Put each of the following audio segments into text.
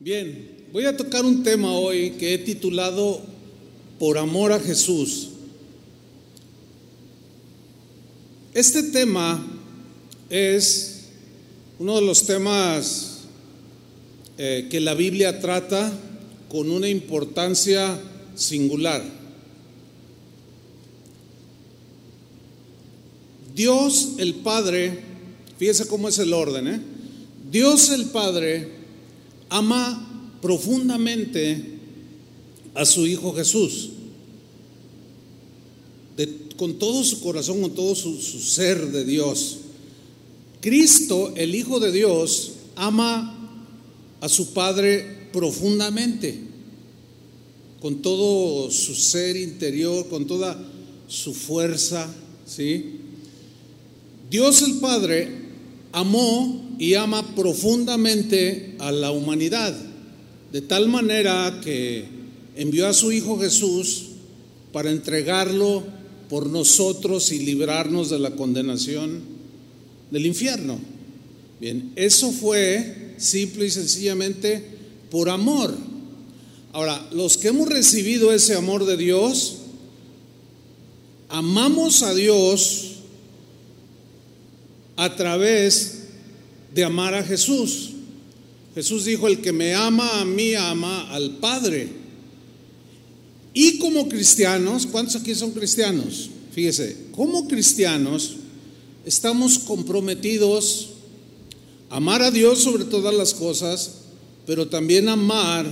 Bien, voy a tocar un tema hoy que he titulado Por amor a Jesús. Este tema es uno de los temas eh, que la Biblia trata con una importancia singular. Dios el Padre, fíjese cómo es el orden, ¿eh? Dios el Padre ama profundamente a su Hijo Jesús. con todo su corazón, con todo su, su ser de Dios. Cristo, el Hijo de Dios, ama a su Padre profundamente, con todo su ser interior, con toda su fuerza, ¿sí? Dios el Padre amó y ama profundamente a la humanidad, de tal manera que envió a su Hijo Jesús para entregarlo por nosotros y librarnos de la condenación del infierno. Bien, eso fue simple y sencillamente por amor. Ahora, los que hemos recibido ese amor de Dios, amamos a Dios a través de amar a Jesús. Jesús dijo, el que me ama a mí ama al Padre. Y como cristianos, ¿cuántos aquí son cristianos? Fíjese, como cristianos estamos comprometidos a amar a Dios sobre todas las cosas, pero también amar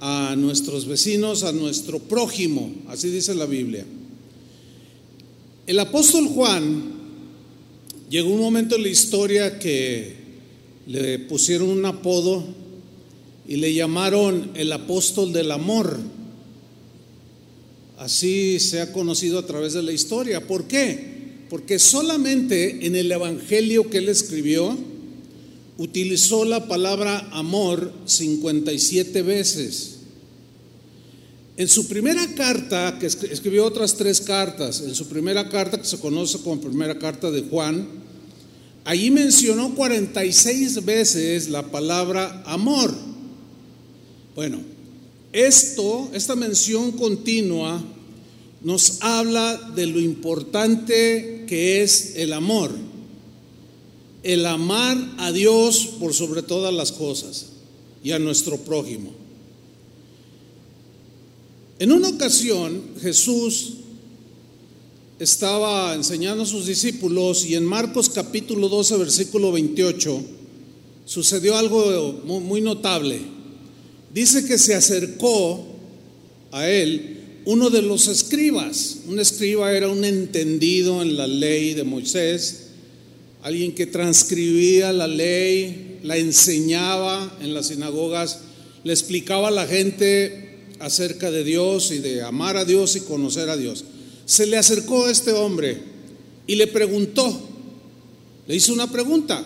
a nuestros vecinos, a nuestro prójimo, así dice la Biblia. El apóstol Juan Llegó un momento en la historia que le pusieron un apodo y le llamaron el apóstol del amor. Así se ha conocido a través de la historia. ¿Por qué? Porque solamente en el Evangelio que él escribió utilizó la palabra amor 57 veces. En su primera carta, que escribió otras tres cartas, en su primera carta que se conoce como primera carta de Juan, Allí mencionó 46 veces la palabra amor. Bueno, esto, esta mención continua, nos habla de lo importante que es el amor. El amar a Dios por sobre todas las cosas y a nuestro prójimo. En una ocasión Jesús estaba enseñando a sus discípulos y en Marcos capítulo 12, versículo 28, sucedió algo muy, notable. Dice que se acercó a él uno de los escribas. Un escriba era un entendido en la ley de Moisés, alguien que transcribía la ley, la enseñaba en las sinagogas, le explicaba a la gente acerca de Dios y de amar a Dios y conocer a Dios se le acercó a este hombre y le preguntó, le hizo una pregunta,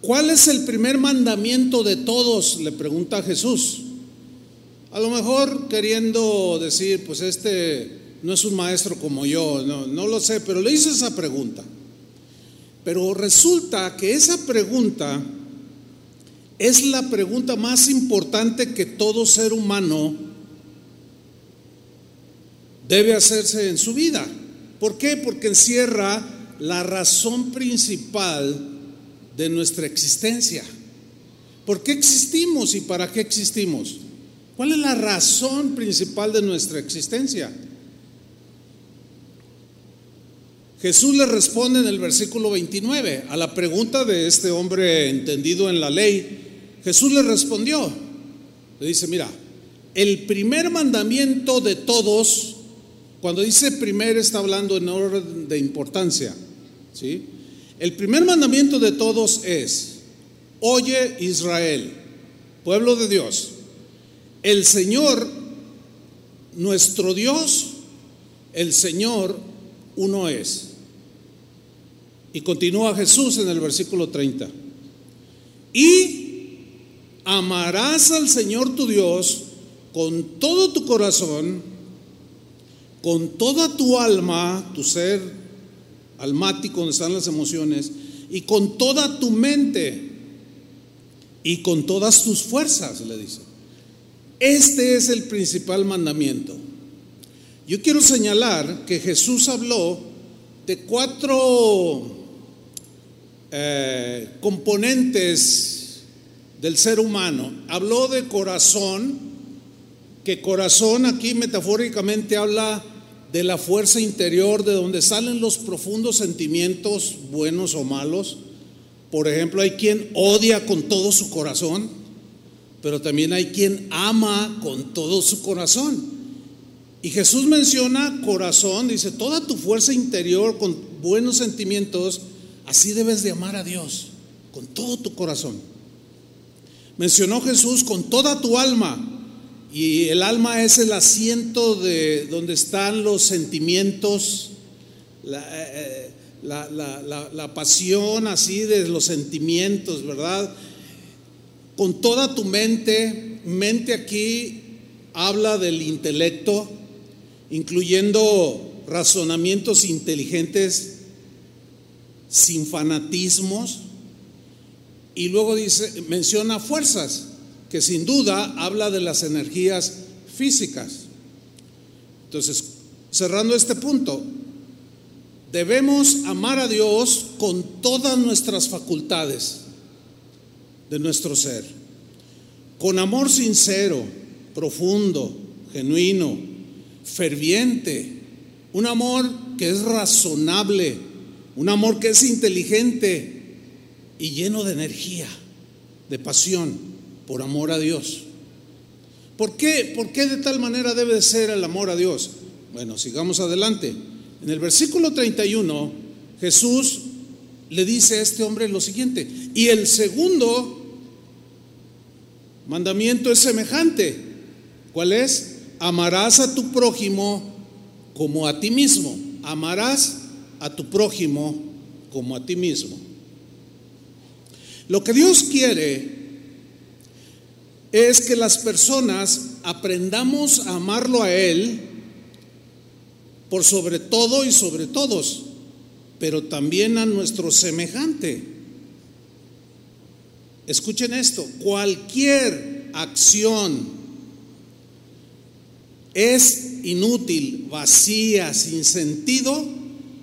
¿cuál es el primer mandamiento de todos? Le pregunta a Jesús. A lo mejor queriendo decir, pues este no es un maestro como yo, no, no lo sé, pero le hizo esa pregunta. Pero resulta que esa pregunta es la pregunta más importante que todo ser humano debe hacerse en su vida. ¿Por qué? Porque encierra la razón principal de nuestra existencia. ¿Por qué existimos y para qué existimos? ¿Cuál es la razón principal de nuestra existencia? Jesús le responde en el versículo 29 a la pregunta de este hombre entendido en la ley. Jesús le respondió, le dice, mira, el primer mandamiento de todos cuando dice primero está hablando en orden de importancia. ¿sí? El primer mandamiento de todos es, oye Israel, pueblo de Dios, el Señor, nuestro Dios, el Señor uno es. Y continúa Jesús en el versículo 30. Y amarás al Señor tu Dios con todo tu corazón, con toda tu alma, tu ser almático donde están las emociones, y con toda tu mente. y con todas tus fuerzas, le dice. Este es el principal mandamiento. Yo quiero señalar que Jesús habló de cuatro eh, componentes del ser humano. Habló de corazón, que corazón aquí metafóricamente habla de la fuerza interior, de donde salen los profundos sentimientos, buenos o malos. Por ejemplo, hay quien odia con todo su corazón, pero también hay quien ama con todo su corazón. Y Jesús menciona corazón, dice, toda tu fuerza interior con buenos sentimientos, así debes de amar a Dios, con todo tu corazón. Mencionó Jesús con toda tu alma, y el alma es el asiento de donde están los sentimientos, la, eh, la, pasión así de los sentimientos, ¿verdad? Con toda tu mente, mente aquí habla del intelecto, incluyendo razonamientos inteligentes sin fanatismos, y luego dice, menciona fuerzas, que sin duda habla de las energías físicas. Entonces, cerrando este punto, Debemos amar a Dios con todas nuestras facultades de nuestro ser, con amor sincero, profundo, genuino, ferviente, un amor que es razonable, un amor que es inteligente y lleno de energía, de pasión por amor a Dios. ¿Por qué? ¿Por qué de tal manera debe ser el amor a Dios? Bueno, sigamos adelante. En el versículo 31, Jesús le dice a este hombre lo siguiente, y el segundo mandamiento es semejante. ¿Cuál es? Amarás a tu prójimo como a ti mismo. Amarás a tu prójimo como a ti mismo. Lo que Dios quiere es que las personas aprendamos a amarlo a Él por sobre todo y sobre todos, pero también a nuestro semejante. Escuchen esto, cualquier acción es inútil, vacía, sin sentido,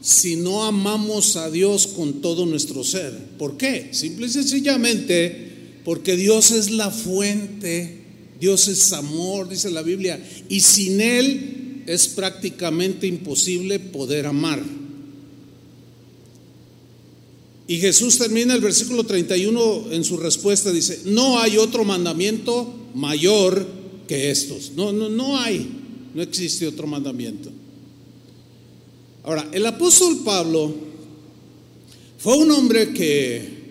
si no amamos a Dios con todo nuestro ser. ¿Por qué? Simple y sencillamente porque Dios es la fuente, Dios es amor, dice la Biblia, y sin Él es prácticamente imposible poder amar. Y Jesús termina el versículo 31 en su respuesta, dice, no hay otro mandamiento mayor que estos. No, no, no hay, no existe otro mandamiento. Ahora, el apóstol Pablo fue un hombre que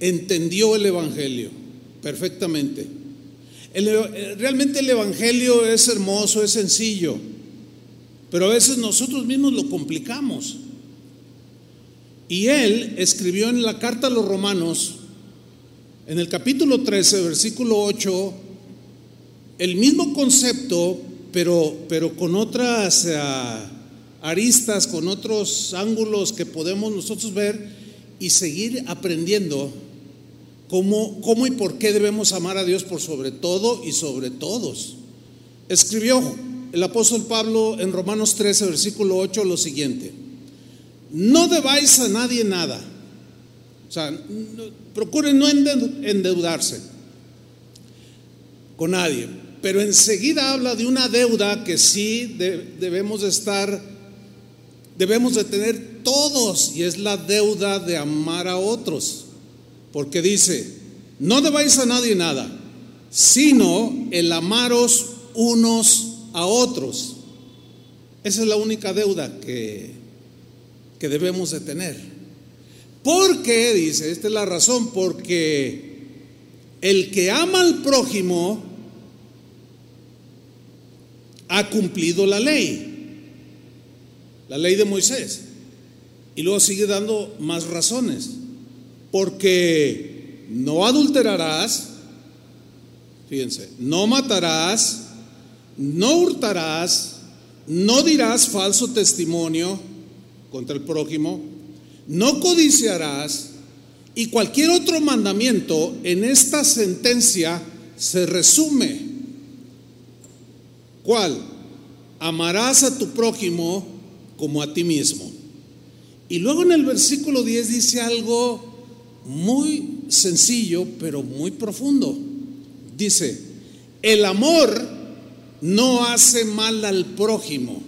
entendió el Evangelio perfectamente. realmente el Evangelio es hermoso, es sencillo. Pero a veces nosotros mismos lo complicamos. Y él escribió en la carta a los romanos, en el capítulo 13, versículo 8, el mismo concepto, pero, pero con otras ah, aristas, con otros ángulos que podemos nosotros ver y seguir aprendiendo cómo, cómo y por qué debemos amar a Dios por sobre todo y sobre todos. Escribió el apóstol Pablo en Romanos 13, versículo 8, lo siguiente. No debáis a nadie nada. O sea, procuren no endeudarse con nadie. Pero enseguida habla de una deuda que sí debemos de estar, debemos de tener todos, y es la deuda de amar a otros. Porque dice, no debáis a nadie nada, sino el amaros unos a otros. Esa es la única deuda que, que debemos de tener. ¿Por qué? Dice, esta es la razón, porque el que ama al prójimo ha cumplido la ley, la ley de Moisés. Y luego sigue dando más razones, porque no adulterarás, fíjense, no matarás, no hurtarás, no dirás falso testimonio contra el prójimo, no codiciarás, Y cualquier otro mandamiento en esta sentencia se resume. ¿Cuál? Amarás a tu prójimo como a ti mismo. Y luego en el versículo 10 dice algo muy sencillo, pero muy profundo. Dice, el amor no hace mal al prójimo.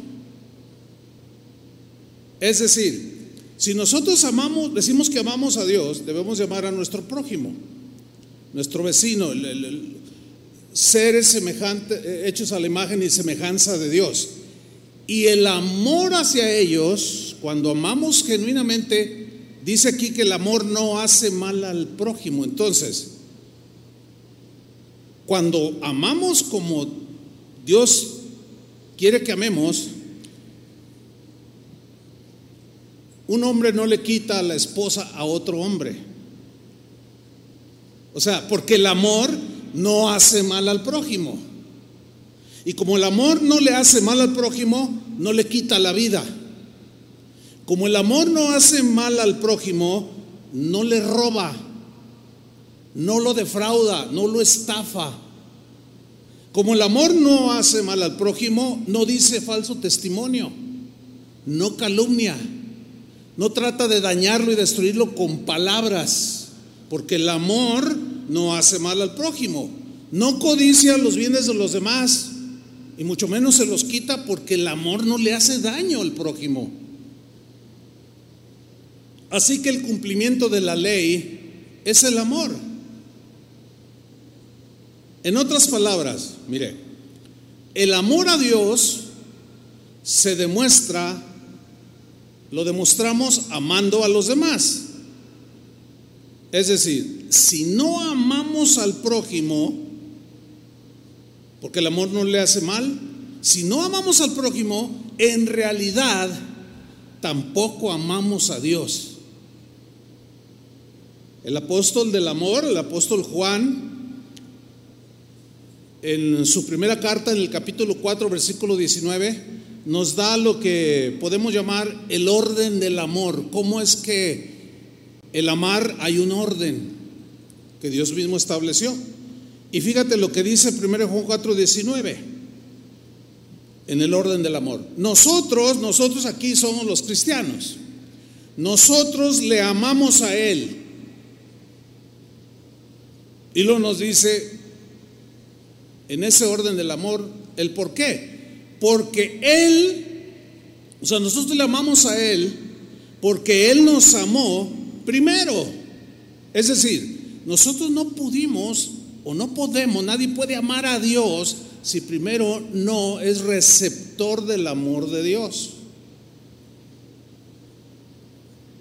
Es decir, si nosotros amamos, decimos que amamos a Dios, debemos llamar a nuestro prójimo, nuestro vecino, seres semejantes, hechos a la imagen y semejanza de Dios. Y el amor hacia ellos, cuando amamos genuinamente, dice aquí que el amor no hace mal al prójimo. Entonces, cuando amamos como Dios quiere que amemos, un hombre no le quita a la esposa a otro hombre. O sea, porque el amor no hace mal al prójimo. Y como el amor no le hace mal al prójimo, no le quita la vida. Como el amor no hace mal al prójimo, no le roba, no lo defrauda, no lo estafa. Como el amor no hace mal al prójimo, no dice falso testimonio, no calumnia, no trata de dañarlo y destruirlo con palabras, porque el amor no hace mal al prójimo, no codicia los bienes de los demás, y mucho menos se los quita porque el amor no le hace daño al prójimo. Así que el cumplimiento de la ley es el amor. En otras palabras, mire, el amor a Dios se demuestra, lo demostramos amando a los demás. Es decir, si no amamos al prójimo, porque el amor no le hace mal. Si no amamos al prójimo, en realidad tampoco amamos a Dios. El apóstol del amor, el apóstol Juan, en su primera carta, en el capítulo 4, versículo 19, nos da lo que podemos llamar el orden del amor. ¿Cómo es que el amar hay un orden que Dios mismo estableció? Y fíjate lo que dice 1 Juan 4, 19, en el orden del amor. Nosotros, nosotros aquí somos los cristianos. Nosotros le amamos a Él. Y lo nos dice en ese orden del amor el por qué. Porque Él, o sea, nosotros le amamos a Él porque Él nos amó primero. Es decir, nosotros no pudimos o no podemos, nadie puede amar a Dios si primero no es receptor del amor de Dios.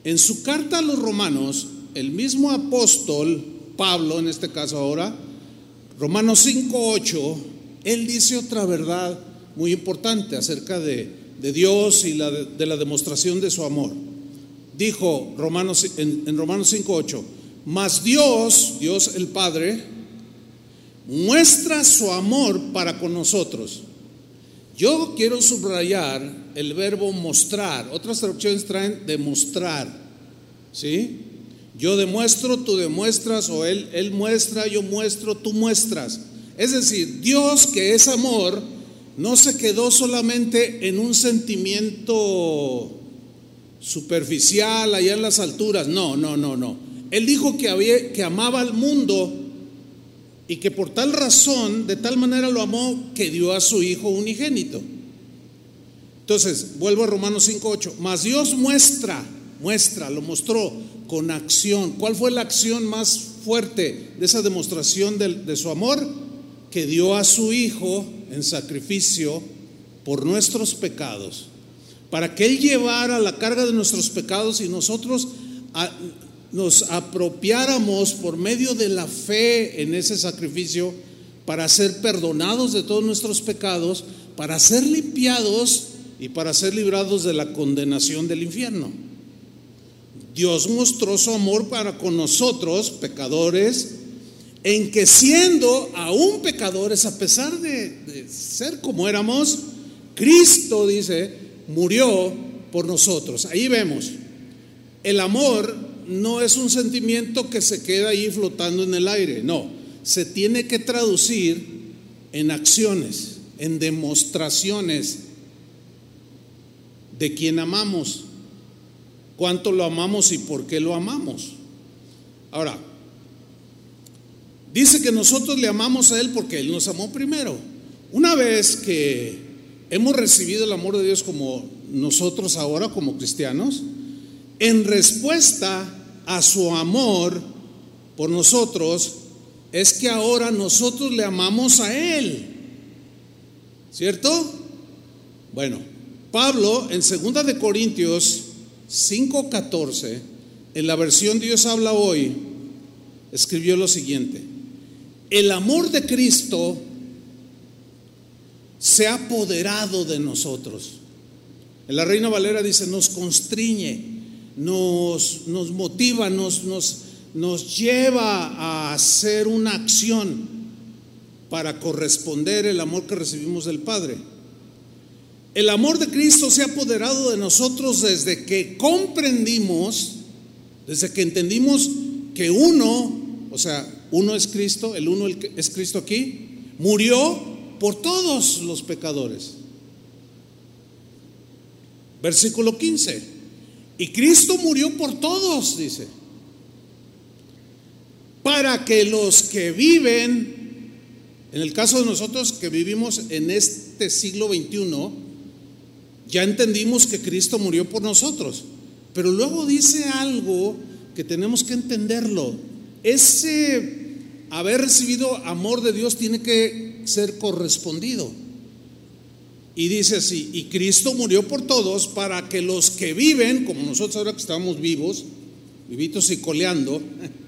En su carta a los romanos, el mismo apóstol, Pablo en este caso ahora, Romanos 5.8, él dice otra verdad muy importante acerca de, Dios y la de, la demostración de su amor. Dijo Romanos, en, en Romanos 5.8, mas Dios, Dios el Padre, muestra su amor para con nosotros. Yo quiero subrayar el verbo mostrar. Otras traducciones traen demostrar. ¿Sí? Yo demuestro, tú demuestras, o él, él muestra, yo muestro, tú muestras. Es decir, Dios que es amor, no se quedó solamente en un sentimiento superficial allá en las alturas. No, no, no, no. Él dijo que, había, que amaba al mundo y que por tal razón, de tal manera lo amó, que dio a su Hijo unigénito. Entonces, vuelvo a Romanos 5.8, mas Dios muestra, muestra, lo mostró con acción. ¿Cuál fue la acción más fuerte de esa demostración de, su amor? Que dio a su Hijo en sacrificio por nuestros pecados, para que Él llevara la carga de nuestros pecados y nosotros nos apropiáramos por medio de la fe en ese sacrificio para ser perdonados de todos nuestros pecados, para ser limpiados y para ser librados de la condenación del infierno. Dios mostró su amor para con nosotros, pecadores, en que siendo aún pecadores, a pesar de, ser como éramos, Cristo, dice, murió por nosotros. Ahí vemos, el amor no es un sentimiento que se queda ahí flotando en el aire, no, se tiene que traducir en acciones, en demostraciones de quién amamos, cuánto lo amamos y por qué lo amamos. Ahora, dice que nosotros le amamos a Él porque Él nos amó primero. Una vez que hemos recibido el amor de Dios como nosotros ahora, como cristianos, en respuesta a su amor por nosotros, es que ahora nosotros le amamos a Él. ¿Cierto? Bueno, Pablo en 2 de Corintios 5:14, en la versión Dios habla hoy, escribió lo siguiente: El amor de Cristo se ha apoderado de nosotros. En la Reina Valera dice, nos constriñe, nos, nos motiva, nos, nos, nos lleva a hacer una acción para corresponder el amor que recibimos del Padre. El amor de Cristo se ha apoderado de nosotros desde que comprendimos, desde que entendimos que uno, o sea, uno es Cristo, el uno es Cristo aquí, murió por todos los pecadores. Versículo 15. Y Cristo murió por todos, dice. Para que los que viven, en el caso de nosotros que vivimos en este siglo XXI, ya entendimos que Cristo murió por nosotros. Pero luego dice algo que tenemos que entenderlo. Ese haber recibido amor de Dios tiene que ser correspondido. Y dice así, y Cristo murió por todos para que los que viven, como nosotros ahora que estamos vivos, vivitos y coleando,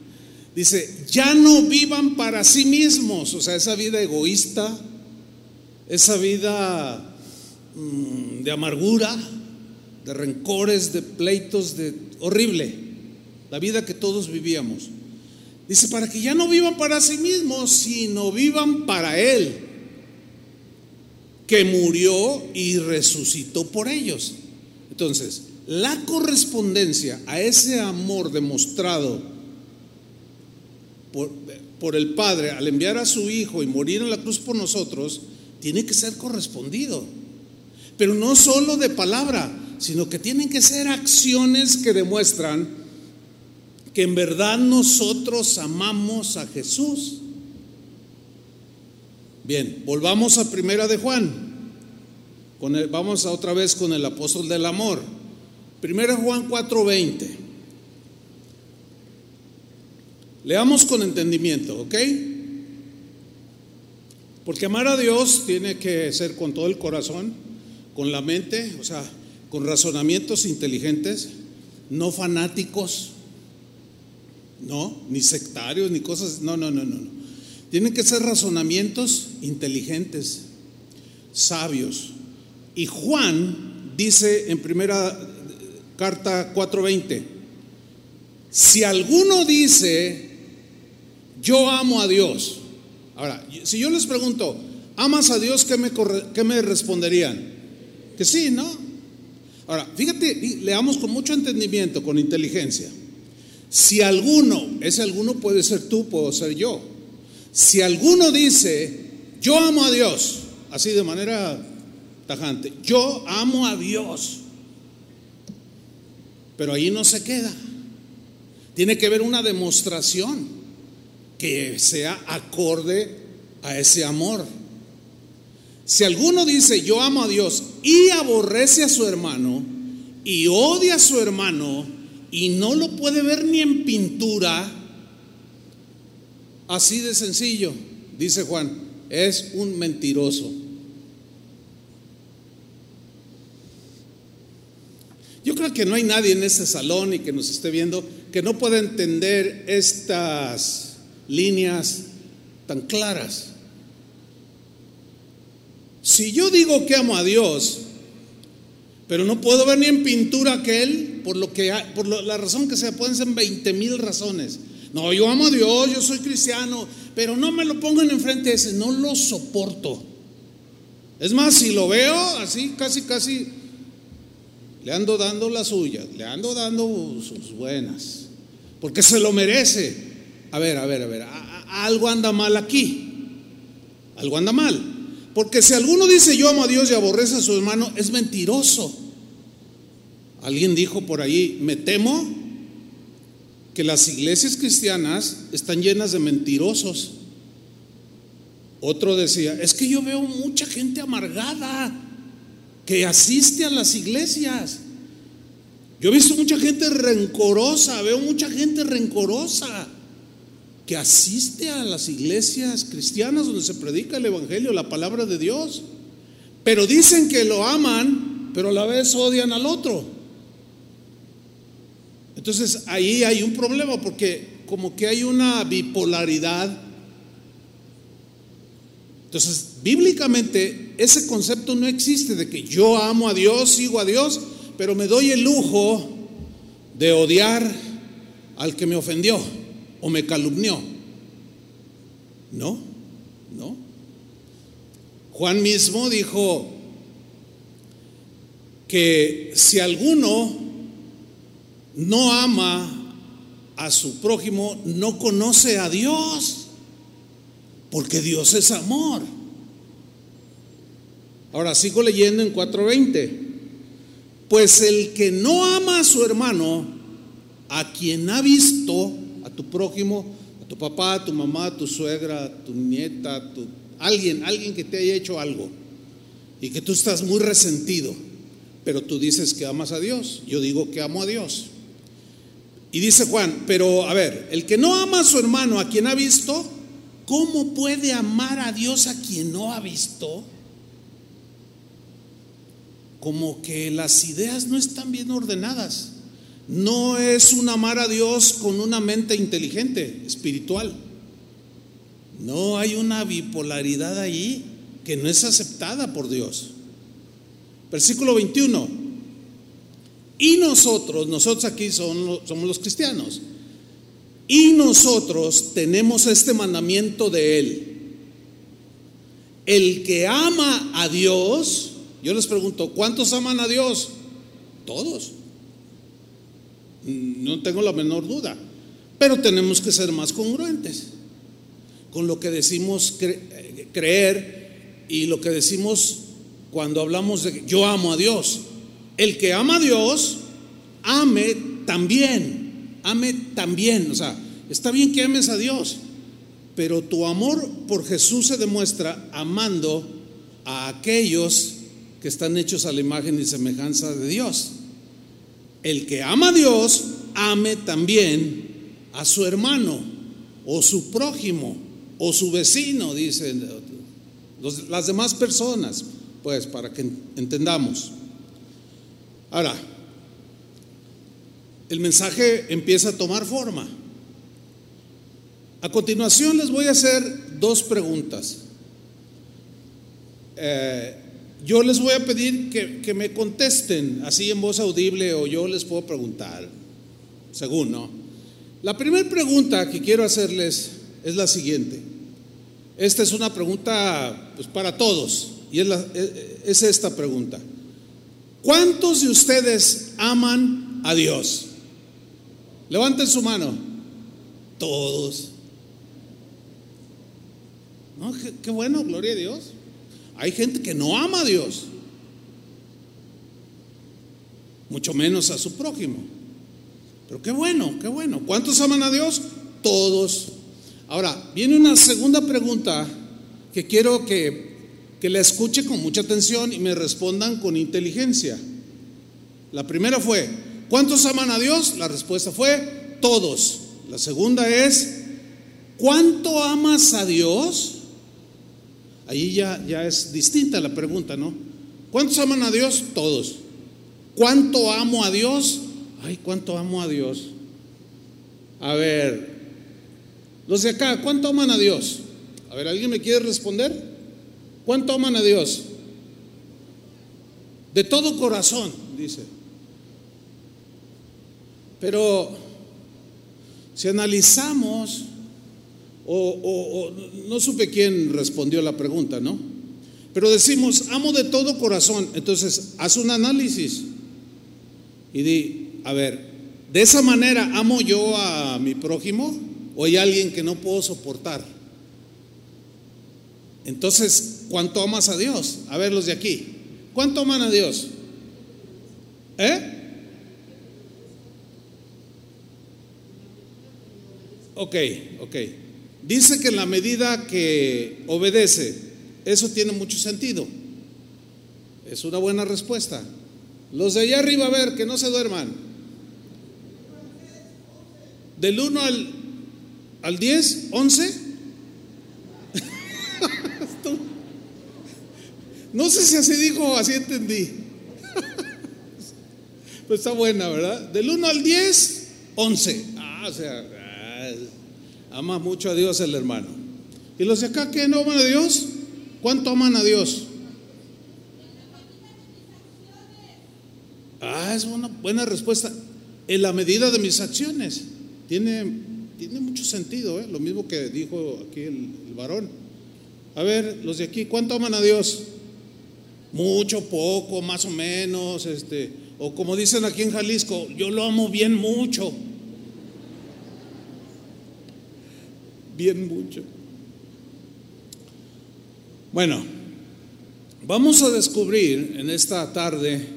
dice, ya no vivan para sí mismos, o sea, esa vida egoísta, esa vida de amargura, de rencores, de pleitos, de horrible, la vida que todos vivíamos. Dice, para que ya no vivan para sí mismos, sino vivan para Él, que murió y resucitó por ellos. Entonces, la correspondencia a ese amor demostrado por, por, el Padre al enviar a su Hijo y morir en la cruz por nosotros, tiene que ser correspondido. Pero no solo de palabra, sino que tienen que ser acciones que demuestran que en verdad nosotros amamos a Jesús. Bien, volvamos a Primera de Juan. Vamos a otra vez con el apóstol del amor. Primera Juan 4:20. Leamos con entendimiento, ¿ok? Porque amar a Dios tiene que ser con todo el corazón, con la mente, o sea, con razonamientos inteligentes, no fanáticos, no, ni sectarios, ni cosas, no, no, no, no. Tienen que ser razonamientos inteligentes, sabios. Y Juan dice en primera carta 4:20, si alguno dice, yo amo a Dios. Ahora, si yo les pregunto, ¿amas a Dios? ¿Qué me, qué me responderían? Que sí, ¿no? Ahora, fíjate, leamos con mucho entendimiento, con inteligencia. Si alguno, ese alguno puede ser tú, puedo ser yo. Si alguno dice, yo amo a Dios, así de manera tajante, yo amo a Dios, pero ahí no se queda. Tiene que haber una demostración que sea acorde a ese amor. Si alguno dice, yo amo a Dios y aborrece a su hermano y odia a su hermano, y no lo puede ver ni en pintura, así de sencillo, dice Juan, es un mentiroso. Yo creo que no hay nadie en este salón y que nos esté viendo que no pueda entender estas líneas tan claras. Si yo digo que amo a Dios, pero no puedo ver ni en pintura que Él, por, lo que, por la razón que sea, pueden ser 20 mil razones. No, yo amo a Dios, yo soy cristiano, pero no me lo pongan enfrente de ese, no lo soporto. Es más, si lo veo así, casi, casi, le ando dando las suyas, le ando dando sus buenas. porque se lo merece. A ver, a ver, a ver, algo anda mal aquí. Algo anda mal. Porque si alguno dice yo amo a Dios y aborrece a su hermano, es mentiroso. Alguien dijo por ahí, me temo que las iglesias cristianas están llenas de mentirosos. Otro decía, es que yo veo mucha gente amargada que asiste a las iglesias. Yo he visto mucha gente rencorosa, veo mucha gente rencorosa que asiste a las iglesias cristianas donde se predica el Evangelio, la palabra de Dios. Pero dicen que lo aman, pero a la vez odian al otro. Entonces ahí hay un problema porque como que hay una bipolaridad entonces, bíblicamente ese concepto no existe de que yo amo a Dios, sigo a Dios, pero me doy el lujo de odiar al que me ofendió o me calumnió. No, no. Juan mismo dijo que si alguno no ama a su prójimo, no conoce a Dios. Porque Dios es amor. Ahora sigo leyendo en 4:20. Pues el que no ama a su hermano, a quien ha visto, tu prójimo, a tu papá, a tu mamá, a tu suegra, a tu nieta, a tu, alguien, alguien que te haya hecho algo y que tú estás muy resentido, pero tú dices que amas a Dios, yo digo que amo a Dios. Y dice Juan, pero a ver, el que no ama a su hermano, a quien ha visto, ¿Cómo puede amar a Dios a quien no ha visto? Como que las ideas no están bien ordenadas. No es un amar a Dios con una mente inteligente, espiritual. No hay una bipolaridad ahí que no es aceptada por Dios. Versículo 21. Y nosotros, nosotros aquí somos, los cristianos, y nosotros tenemos este mandamiento de Él. El que ama a Dios, yo les pregunto, ¿cuántos aman a Dios? Todos. No tengo la menor duda. Pero tenemos que ser más congruentes con lo que decimos creer y lo que decimos cuando hablamos de yo amo a Dios. El que ama a Dios, ame también ame también. O sea, está bien que ames a Dios, pero tu amor por Jesús se demuestra amando a aquellos que están hechos a la imagen y semejanza de Dios. El que ama a Dios, ame también a su hermano o su prójimo o su vecino, dicen las demás personas, pues para que entendamos. Ahora, el mensaje empieza a tomar forma. A continuación les voy a hacer dos preguntas. Eh, yo les voy a pedir que, que, me contesten así en voz audible o yo les puedo preguntar, según, ¿no? La primera pregunta que quiero hacerles es la siguiente. Esta es una pregunta pues, para todos y es, es esta pregunta. ¿Cuántos de ustedes aman a Dios? Levanten su mano. Todos. No, qué, bueno, gloria a Dios. Hay gente que no ama a Dios. Mucho menos a su prójimo. Pero qué bueno, qué bueno. ¿Cuántos aman a Dios? Todos. Ahora, viene una segunda pregunta que quiero que, que la escuche con mucha atención y me respondan con inteligencia. La primera fue, ¿Cuántos aman a Dios? La respuesta fue todos. La segunda es, ¿cuánto amas a Dios? Ahí ya, ya es distinta la pregunta, ¿no? ¿Cuántos aman a Dios? Todos. ¿Cuánto amo a Dios? Ay, ¿cuánto amo a Dios? A ver, los de acá, ¿cuánto aman a Dios? A ver, ¿alguien me quiere responder? ¿Cuánto aman a Dios? De todo corazón, dice. Pero si analizamos, o, no supe quién respondió la pregunta, ¿no? Pero decimos, amo de todo corazón. Entonces, haz un análisis y di, a ver, ¿De esa manera amo yo a mi prójimo o hay alguien que no puedo soportar? Entonces, ¿cuánto amas a Dios? A ver los de aquí. ¿Cuánto aman a Dios? ¿Eh? Ok, ok. Dice que en la medida que obedece, eso tiene mucho sentido. Es una buena respuesta. Los de allá arriba, a ver, que no se duerman. Del 1 al, al 10, 11. no sé si así dijo o así entendí. pues está buena, ¿verdad? Del 1 al 10, 11. Ah, o sea, ama mucho a Dios el hermano. ¿Y los de acá que no aman a Dios? ¿Cuánto aman a Dios? Ah, es una buena respuesta. En la medida de mis acciones. Tiene, tiene mucho sentido, ¿eh? lo mismo que dijo aquí el, el varón. A ver, los de aquí, ¿cuánto aman a Dios? Mucho, poco, más o menos, este, o como dicen aquí en Jalisco, yo lo amo bien mucho. Bien mucho. Bueno, vamos a descubrir en esta tarde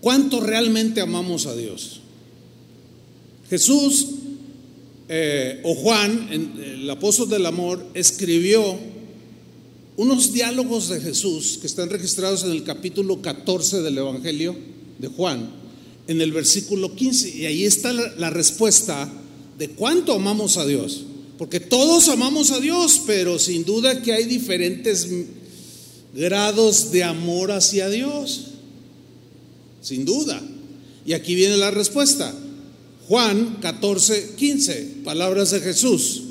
cuánto realmente amamos a Dios. Jesús eh, o Juan, el apóstol del amor, escribió unos diálogos de Jesús que están registrados en el capítulo 14 del Evangelio de Juan, en el versículo 15. Y ahí está la respuesta de cuánto amamos a Dios. Porque todos amamos a Dios, pero sin duda que hay diferentes grados de amor hacia Dios. Sin duda. Y aquí viene la respuesta. Juan 14, 15, palabras de Jesús.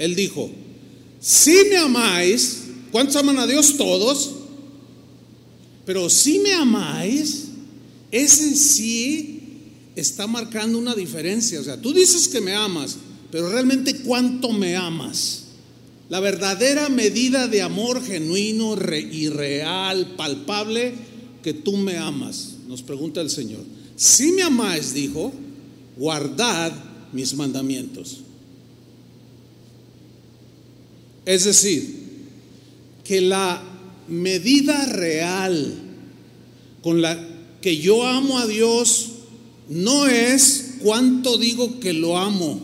Él dijo, si me amáis, ¿cuántos aman a Dios? Todos. Pero si me amáis, ese sí está marcando una diferencia. O sea, tú dices que me amas, pero realmente cuánto me amas. La verdadera medida de amor genuino y real, palpable, que tú me amas, nos pregunta el Señor. Si me amáis, dijo, guardad mis mandamientos. Es decir, que la medida real con la que yo amo a Dios no es cuánto digo que lo amo.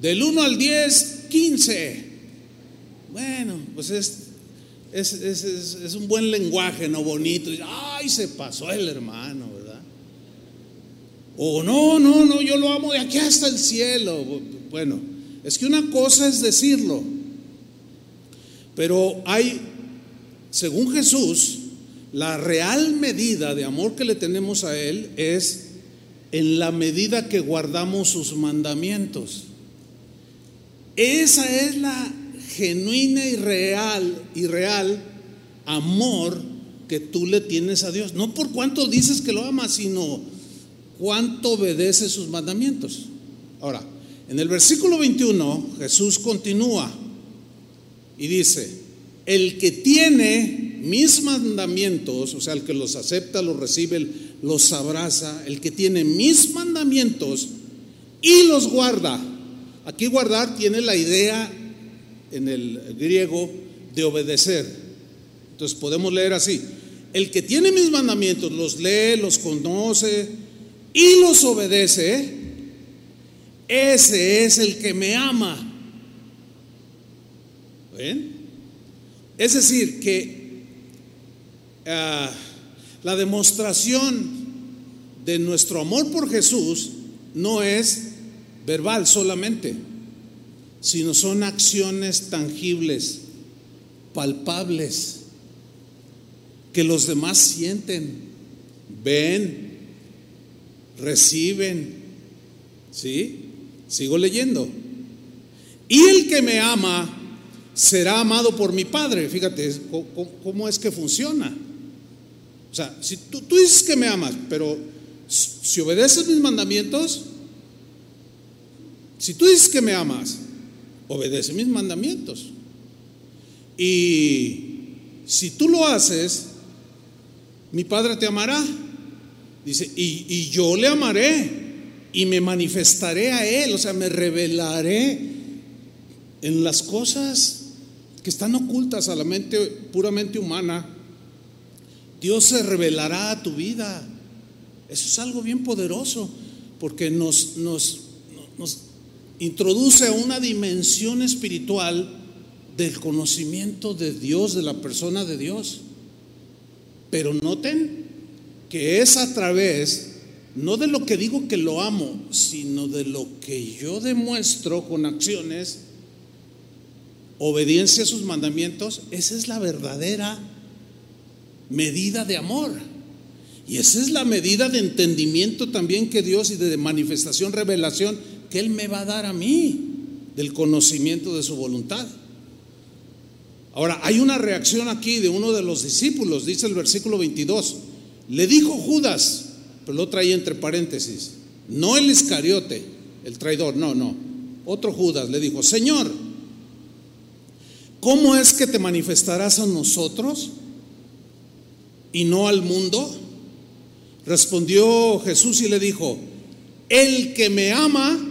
Del 1 al 10, 15. Bueno, pues es, es, un buen lenguaje, no bonito. Ay, se pasó el hermano, ¿verdad? O no, no, no, yo lo amo de aquí hasta el cielo. Bueno, es que una cosa es decirlo, pero hay, según Jesús, la real medida de amor que le tenemos a Él es en la medida que guardamos sus mandamientos. Esa es la genuina y real y real amor que tú le tienes a Dios. No por cuánto dices que lo amas, sino cuánto obedece sus mandamientos. Ahora, en el versículo 21 Jesús continúa y dice, el que tiene mis mandamientos, o sea, el que los acepta, los recibe, los abraza, el que tiene mis mandamientos y los guarda. Aquí guardar tiene la idea en el griego de obedecer. Entonces podemos leer así, el que tiene mis mandamientos los lee, los conoce y los obedece, ese es el que me ama. ¿Ven? Es decir, que uh, la demostración de nuestro amor por Jesús no es verbal solamente, sino son acciones tangibles, palpables, que los demás sienten, ven, reciben. ¿Sí? Sigo leyendo. Y el que me ama será amado por mi Padre. Fíjate cómo es que funciona. O sea, si tú, tú dices que me amas, pero si obedeces mis mandamientos, si tú dices que me amas, obedece mis mandamientos. Y si tú lo haces, mi Padre te amará. Dice, y, yo le amaré y me manifestaré a Él, o sea, me revelaré en las cosas que están ocultas a la mente puramente humana. Dios se revelará a tu vida. Eso es algo bien poderoso, porque nos, nos introduce una dimensión espiritual del conocimiento de Dios, de la persona de Dios. Pero noten que es a través, no de lo que digo que lo amo, sino de lo que yo demuestro con acciones, obediencia a sus mandamientos, esa es la verdadera medida de amor. Y esa es la medida de entendimiento también que Dios y de manifestación, revelación que Él me va a dar a mí del conocimiento de su voluntad. Ahora, hay una reacción aquí de uno de los discípulos, dice el versículo 22. Le dijo Judas, pero lo trae entre paréntesis, no el Iscariote, el traidor, no, no. Otro Judas le dijo, Señor, ¿cómo es que te manifestarás a nosotros y no al mundo? Respondió Jesús y le dijo, el que me ama,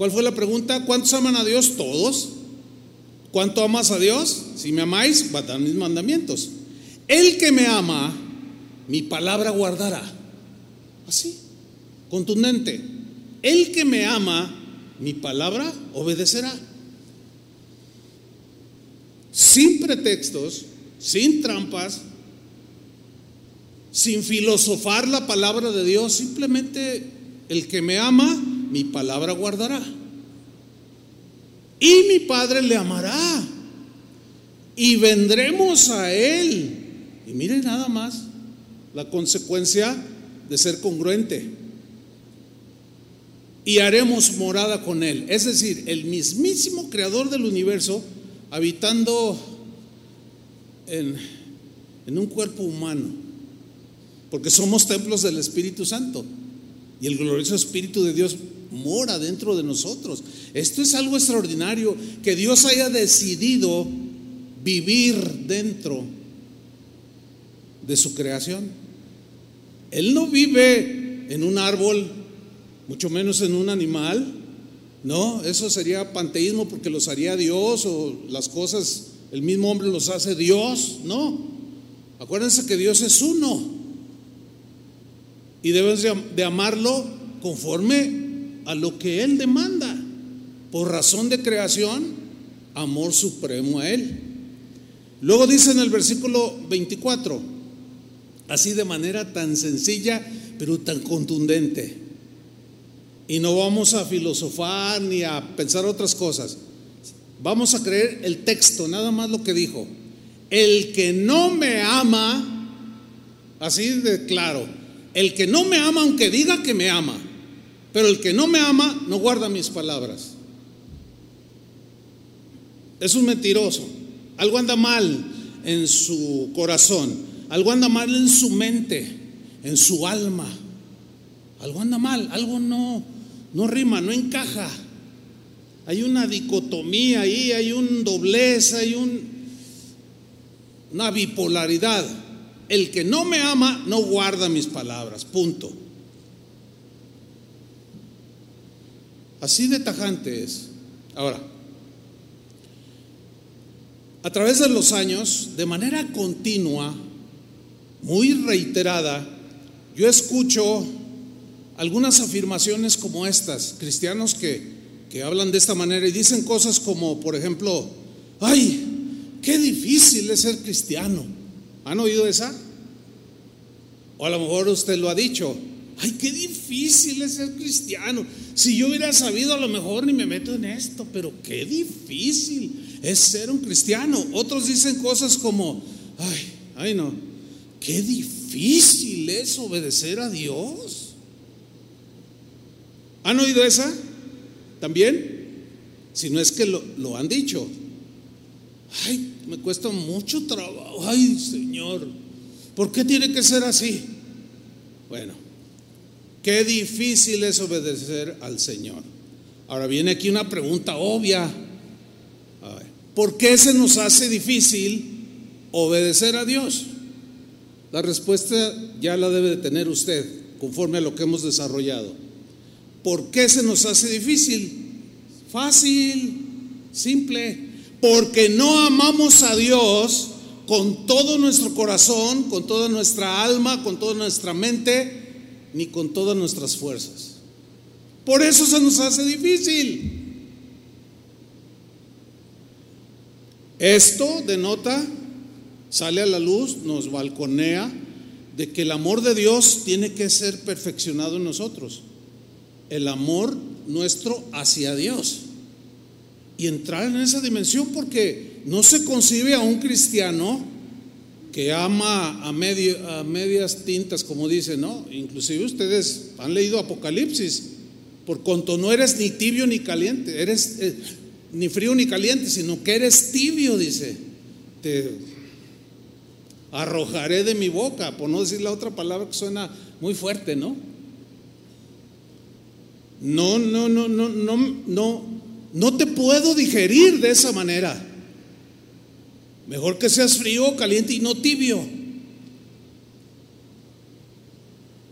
¿cuál fue la pregunta? ¿Cuántos aman a Dios? Todos. ¿Cuánto amas a Dios? Si me amáis, dar mis mandamientos. El que me ama, mi palabra guardará. Así, contundente. El que me ama, mi palabra obedecerá. Sin pretextos, sin trampas, sin filosofar la palabra de Dios, simplemente el que me ama, mi palabra guardará. Y mi Padre le amará. Y vendremos a Él. Y mire nada más la consecuencia de ser congruente. Y haremos morada con Él. Es decir, el mismísimo creador del universo habitando en, en un cuerpo humano. Porque somos templos del Espíritu Santo. Y el glorioso Espíritu de Dios mora dentro de nosotros. Esto es algo extraordinario, que Dios haya decidido vivir dentro de su creación. Él no vive en un árbol, mucho menos en un animal, no, eso sería panteísmo porque los haría Dios o las cosas, el mismo hombre los hace Dios, no. Acuérdense que Dios es uno y debes de amarlo conforme a lo que Él demanda. Por razón de creación, amor supremo a Él. Luego dice en el versículo 24, así de manera tan sencilla, pero tan contundente. Y no vamos a filosofar ni a pensar otras cosas. Vamos a creer el texto, nada más lo que dijo. El que no me ama, así de claro, el que no me ama, aunque diga que me ama, pero el que no me ama no guarda mis palabras. Es un mentiroso. Algo anda mal en su corazón. Algo anda mal en su mente, en su alma. Algo anda mal, algo no, no rima, no encaja. Hay una dicotomía ahí, hay un doblez, hay un, una bipolaridad. El que no me ama no guarda mis palabras, punto. Así de tajante es. Ahora, a través de los años, de manera continua, muy reiterada, yo escucho algunas afirmaciones como estas, cristianos que, que hablan de esta manera y dicen cosas como, por ejemplo, ay, qué difícil es ser cristiano. ¿Han oído esa? O a lo mejor usted lo ha dicho, ay, qué difícil es ser cristiano. Si yo hubiera sabido, a lo mejor ni me meto en esto, pero qué difícil es ser un cristiano. Otros dicen cosas como, ay, ay no, qué difícil es obedecer a Dios. ¿Han oído esa? ¿También? Si no es que lo, lo han dicho. Ay, me cuesta mucho trabajo. Ay, Señor, ¿por qué tiene que ser así? Bueno, Qué difícil es obedecer al Señor. Ahora viene aquí una pregunta obvia. ¿Por qué se nos hace difícil obedecer a Dios? La respuesta ya la debe de tener usted. conforme a lo que hemos desarrollado. ¿Por qué se nos hace difícil? Fácil, simple. Porque no amamos a Dios con todo nuestro corazón, con toda nuestra alma, con toda nuestra mente, ni con todas nuestras fuerzas. Por eso se nos hace difícil. Esto denota, sale a la luz, nos balconea de que el amor de Dios tiene que ser perfeccionado en nosotros. El amor nuestro hacia Dios. Y entrar en esa dimensión porque no se concibe a un cristiano que ama a, a medias tintas, como dice, ¿no? Inclusive ustedes han leído Apocalipsis. Por cuanto no eres ni tibio ni caliente, eres eh, ni frío ni caliente, sino que eres tibio, dice. Te arrojaré de mi boca, por no decir la otra palabra que suena muy fuerte, ¿no? No, no, no, no, no, no, no te puedo digerir de esa manera. Mejor que seas frío, caliente y no tibio.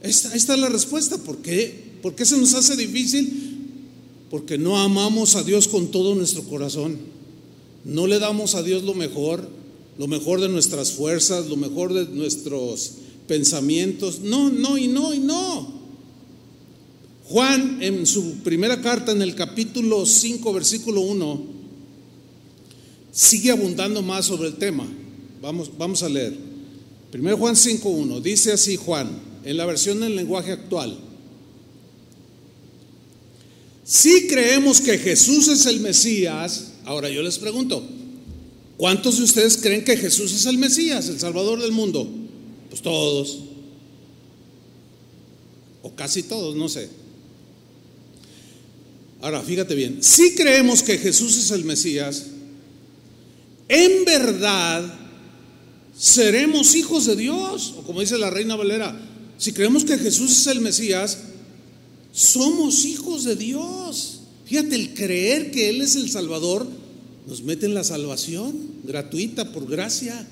Esta, es la respuesta. ¿Por qué? ¿Por qué se nos hace difícil? Porque no amamos a Dios con todo nuestro corazón. No le damos a Dios lo mejor lo mejor de nuestras fuerzas, lo mejor de nuestros pensamientos. No, no y no y no. Juan en su primera carta en el capítulo 5 versículo 1 sigue abundando más sobre el tema. Vamos, vamos a leer. Primero Juan 5.1 dice así Juan en la versión del lenguaje actual. Si creemos que Jesús es el Mesías, ahora yo les pregunto, ¿Cuántos de ustedes creen que Jesús es el Mesías, el Salvador del mundo? Pues todos. O casi todos, no sé. Ahora, fíjate bien, si creemos que Jesús es el Mesías, en verdad seremos hijos de Dios. O como dice la reina Valera, si creemos que Jesús es el Mesías, somos hijos de Dios. Fíjate, el creer que Él es el Salvador nos mete en la salvación gratuita por gracia.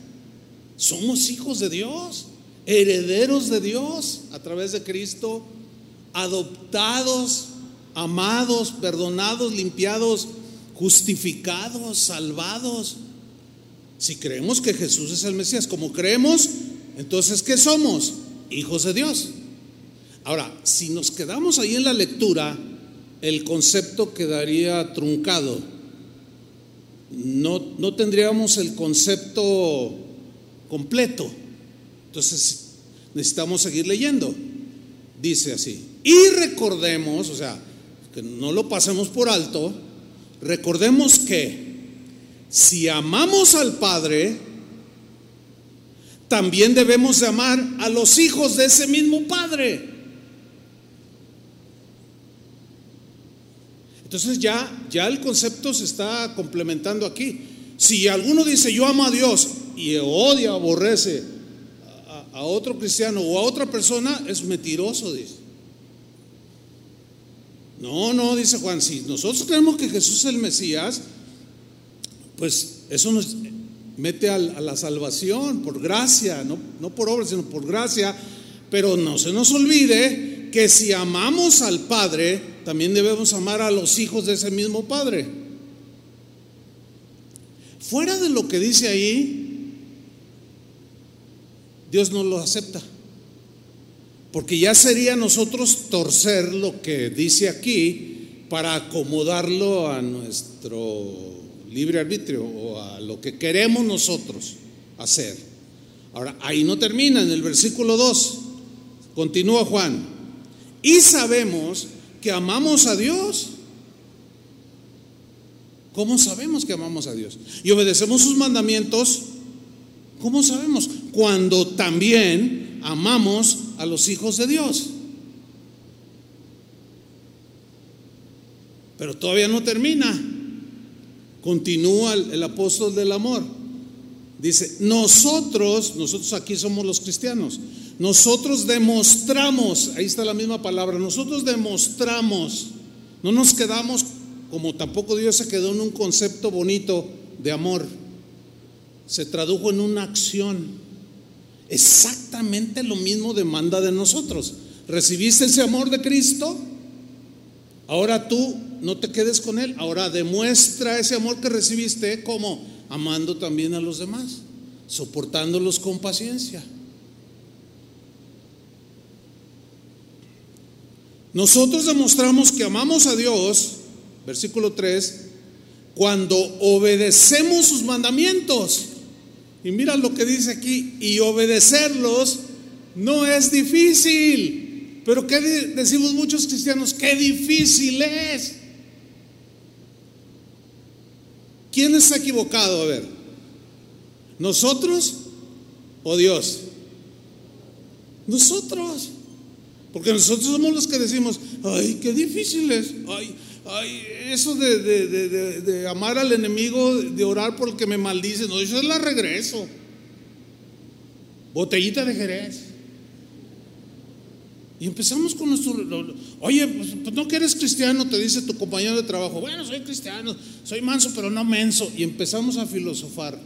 Somos hijos de Dios, herederos de Dios a través de Cristo, adoptados, amados, perdonados, limpiados, justificados, salvados. Si creemos que Jesús es el Mesías, como creemos, entonces ¿qué somos? Hijos de Dios. Ahora, si nos quedamos ahí en la lectura, el concepto quedaría truncado no, no tendríamos el concepto completo. Entonces necesitamos seguir leyendo. Dice así, y recordemos, o sea, que no lo pasemos por alto, recordemos que si amamos al Padre, también debemos de amar a los hijos de ese mismo Padre. Entonces ya, ya el concepto se está complementando aquí. Si alguno dice yo amo a Dios y odia, aborrece a, otro cristiano o a otra persona, es mentiroso, dice. No, no, dice Juan, si nosotros creemos que Jesús es el Mesías, pues eso nos mete a, la salvación por gracia, no, por obra, sino por gracia. Pero no se nos olvide que si amamos al Padre, también debemos amar a los hijos de ese mismo Padre. Fuera de lo que dice ahí, Dios no lo acepta. Porque ya sería nosotros torcer lo que dice aquí para acomodarlo a nuestro libre arbitrio o a lo que queremos nosotros hacer. Ahora, ahí no termina, en el versículo 2, continúa Juan. Y sabemos que amamos a Dios. ¿Cómo sabemos que amamos a Dios? Y obedecemos sus mandamientos. ¿Cómo sabemos? Cuando también amamos a los hijos de Dios. Pero todavía no termina. Continúa el, apóstol del amor. Dice, nosotros, nosotros aquí somos los cristianos, nosotros demostramos, ahí está la misma palabra, nosotros demostramos, no nos quedamos como tampoco Dios se quedó en un concepto bonito de amor, se tradujo en una acción. Exactamente lo mismo demanda de nosotros. ¿Recibiste ese amor de Cristo? Ahora tú no te quedes con Él. Ahora demuestra ese amor que recibiste como amando también a los demás, soportándolos con paciencia. Nosotros demostramos que amamos a Dios, versículo 3, cuando obedecemos sus mandamientos. Y mira lo que dice aquí, y obedecerlos no es difícil. Pero ¿qué decimos muchos cristianos? Qué difícil es. ¿Quién está equivocado? A ver, ¿nosotros o Dios? Nosotros. Porque nosotros somos los que decimos, ay, qué difícil es. Ay, ay eso de, amar al enemigo, de orar por el que me maldice, no, es la regreso. Botellita de Jerez. Y empezamos con nuestro... Oye, pues, pues, no que eres cristiano, te dice tu compañero de trabajo. Bueno, soy cristiano, soy manso, pero no menso. Y empezamos a filosofar.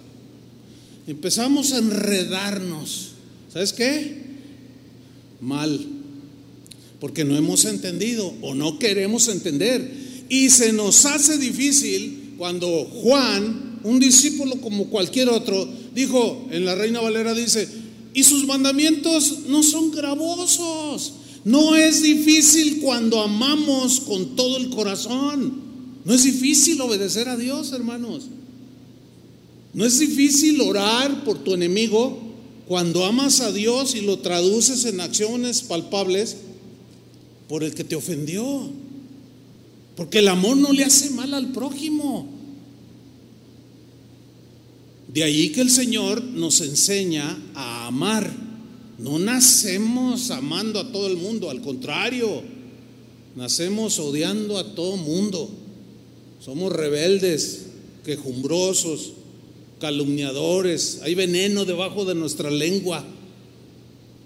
Empezamos a enredarnos. ¿Sabes qué? Mal porque no hemos entendido o no queremos entender. Y se nos hace difícil cuando Juan, un discípulo como cualquier otro, dijo, en la Reina Valera dice, y sus mandamientos no son gravosos. No es difícil cuando amamos con todo el corazón. No es difícil obedecer a Dios, hermanos. No es difícil orar por tu enemigo cuando amas a Dios y lo traduces en acciones palpables por el que te ofendió. Porque el amor no le hace mal al prójimo. De ahí que el Señor nos enseña a amar. No nacemos amando a todo el mundo, al contrario, nacemos odiando a todo mundo. Somos rebeldes, quejumbrosos, calumniadores, hay veneno debajo de nuestra lengua.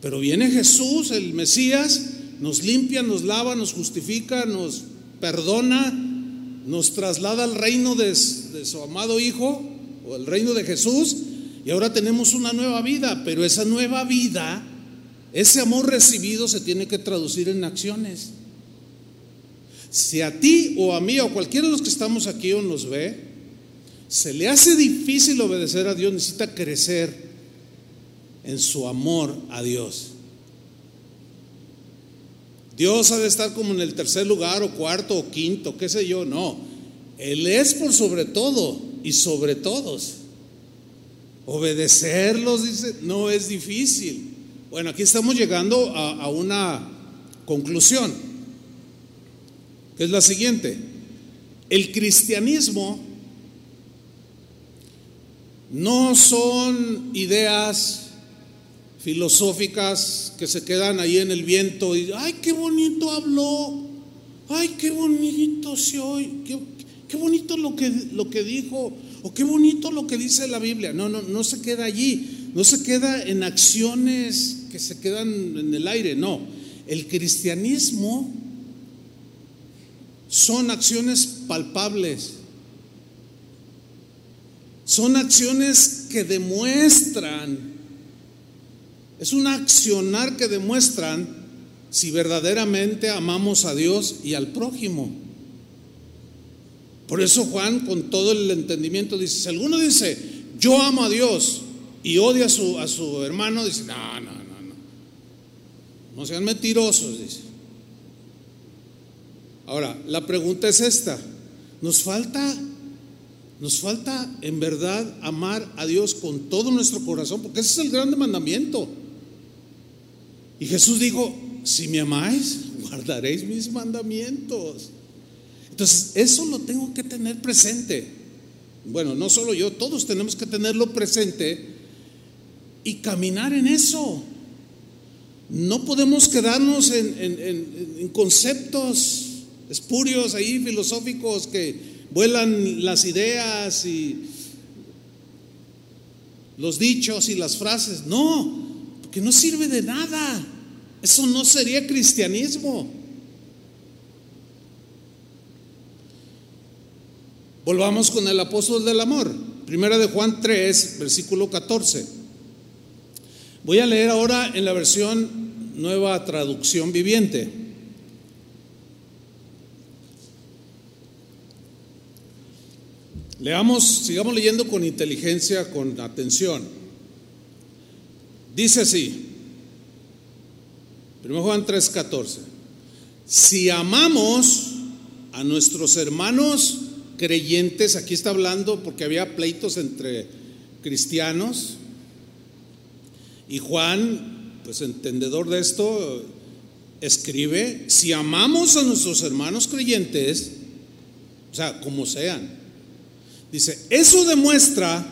Pero viene Jesús, el Mesías, nos limpia, nos lava, nos justifica, nos perdona, nos traslada al reino de, su amado Hijo o el reino de Jesús y ahora tenemos una nueva vida, pero esa nueva vida, ese amor recibido se tiene que traducir en acciones. Si a ti o a mí o a cualquiera de los que estamos aquí o nos ve, se le hace difícil obedecer a Dios, necesita crecer en su amor a Dios. Dios ha de estar como en el tercer lugar o cuarto o quinto, qué sé yo, no. Él es por sobre todo y sobre todos. Obedecerlos, dice, no es difícil. Bueno, aquí estamos llegando a, una conclusión, que es la siguiente. El cristianismo no son ideas filosóficas que se quedan ahí en el viento y, ay, qué bonito habló, ay, qué bonito se oye, qué, bonito lo que, lo que dijo, o qué bonito lo que dice la Biblia. No, no, no se queda allí, no se queda en acciones que se quedan en el aire, no. El cristianismo son acciones palpables, son acciones que demuestran es un accionar que demuestran si verdaderamente amamos a Dios y al prójimo. Por eso Juan, con todo el entendimiento, dice, si alguno dice, yo amo a Dios y odia a su, a su hermano, dice, no, no, no, no. No sean mentirosos, dice. Ahora, la pregunta es esta. Nos falta, nos falta en verdad amar a Dios con todo nuestro corazón, porque ese es el gran mandamiento. Y Jesús dijo, si me amáis, guardaréis mis mandamientos. Entonces, eso lo tengo que tener presente. Bueno, no solo yo, todos tenemos que tenerlo presente y caminar en eso. No podemos quedarnos en, conceptos espurios ahí, filosóficos, que vuelan las ideas y los dichos y las frases. No, que no sirve de nada. Eso no sería cristianismo. Volvamos con el apóstol del amor. Primera de Juan 3, versículo 14. Voy a leer ahora en la versión nueva traducción viviente. Leamos, sigamos leyendo con inteligencia, con atención. Dice así, 1 Juan 3:14, si amamos a nuestros hermanos creyentes, aquí está hablando porque había pleitos entre cristianos, y Juan, pues entendedor de esto, escribe, si amamos a nuestros hermanos creyentes, o sea, como sean, dice, eso demuestra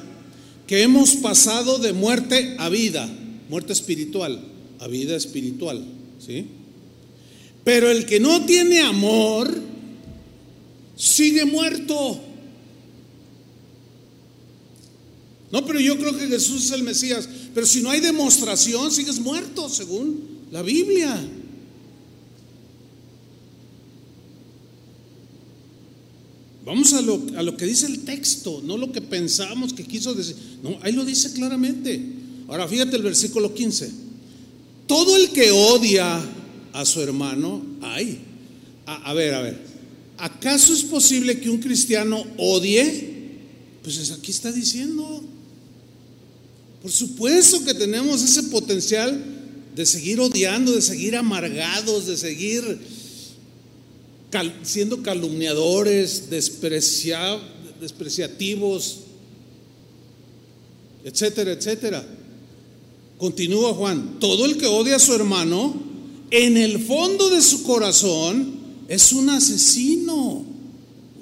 que hemos pasado de muerte a vida, muerte espiritual, a vida espiritual, ¿sí? Pero el que no tiene amor, sigue muerto. No, pero yo creo que Jesús es el Mesías. Pero si no hay demostración, sigues muerto, según la Biblia. Vamos a lo, a lo, que dice el texto, no lo que pensamos que quiso decir. No, ahí lo dice claramente. Ahora fíjate el versículo 15. Todo el que odia a su hermano, ay, a, a ver, a ver, ¿acaso es posible que un cristiano odie? Pues aquí está diciendo. Por supuesto que tenemos ese potencial de seguir odiando, de seguir amargados, de seguir siendo calumniadores, despreciativos, etcétera, etcétera. Continúa Juan, todo el que odia a su hermano, en el fondo de su corazón, es un asesino.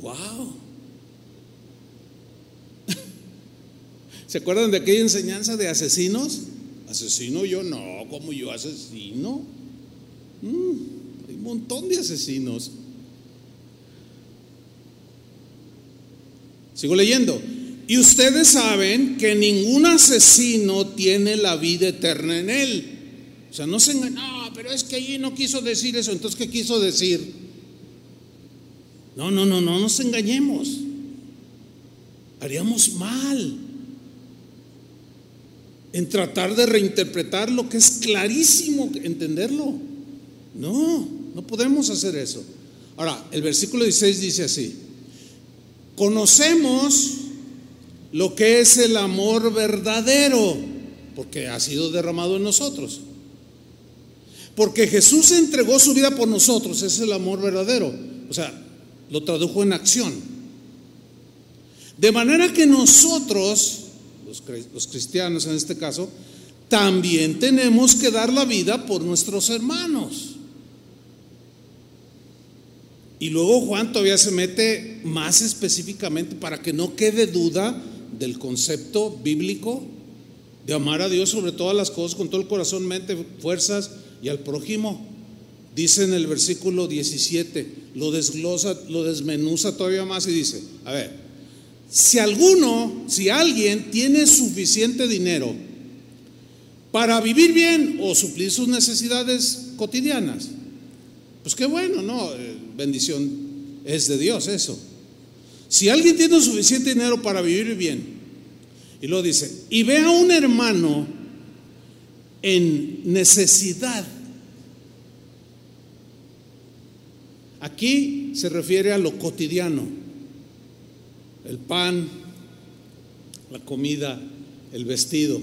¡Wow! ¿Se acuerdan de aquella enseñanza de asesinos? ¿Asesino yo? No, como yo asesino? Mm, hay un montón de asesinos. Sigo leyendo. Y ustedes saben que ningún asesino tiene la vida eterna en él. O sea, no se engañan. No, pero es que allí no quiso decir eso. Entonces, ¿qué quiso decir? No, no, no, no nos engañemos. Haríamos mal en tratar de reinterpretar lo que es clarísimo entenderlo. No, no podemos hacer eso. Ahora, el versículo 16 dice así, conocemos lo que es el amor verdadero, porque ha sido derramado en nosotros. Porque Jesús entregó su vida por nosotros, ese es el amor verdadero. O sea, lo tradujo en acción. De manera que nosotros los, cristianos en este caso, también tenemos que dar la vida por nuestros hermanos. Y luego Juan todavía se mete más específicamente para que no quede duda del concepto bíblico de amar a Dios sobre todas las cosas, con todo el corazón, mente, fuerzas y al prójimo. Dice en el versículo 17, lo desglosa, lo desmenuza todavía más y dice, a ver, si alguno, si alguien tiene suficiente dinero para vivir bien o suplir sus necesidades cotidianas, pues qué bueno, ¿no? Eh, bendición es de Dios eso. Si alguien tiene suficiente dinero para vivir bien, y lo dice, y ve a un hermano en necesidad, aquí se refiere a lo cotidiano el pan, la comida, el vestido.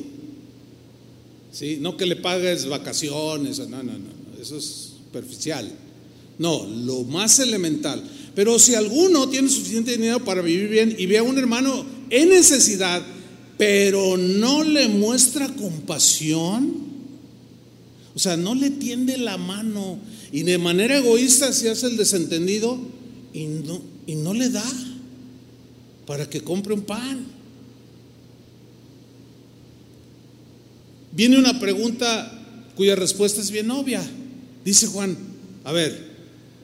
¿Sí? No que le pagues vacaciones, no, no, no, eso es superficial. No, lo más elemental. Pero si alguno tiene suficiente dinero para vivir bien y ve a un hermano en necesidad, pero no le muestra compasión, o sea, no le tiende la mano y de manera egoísta se hace el desentendido y no, y no le da para que compre un pan. Viene una pregunta cuya respuesta es bien obvia. Dice Juan, a ver,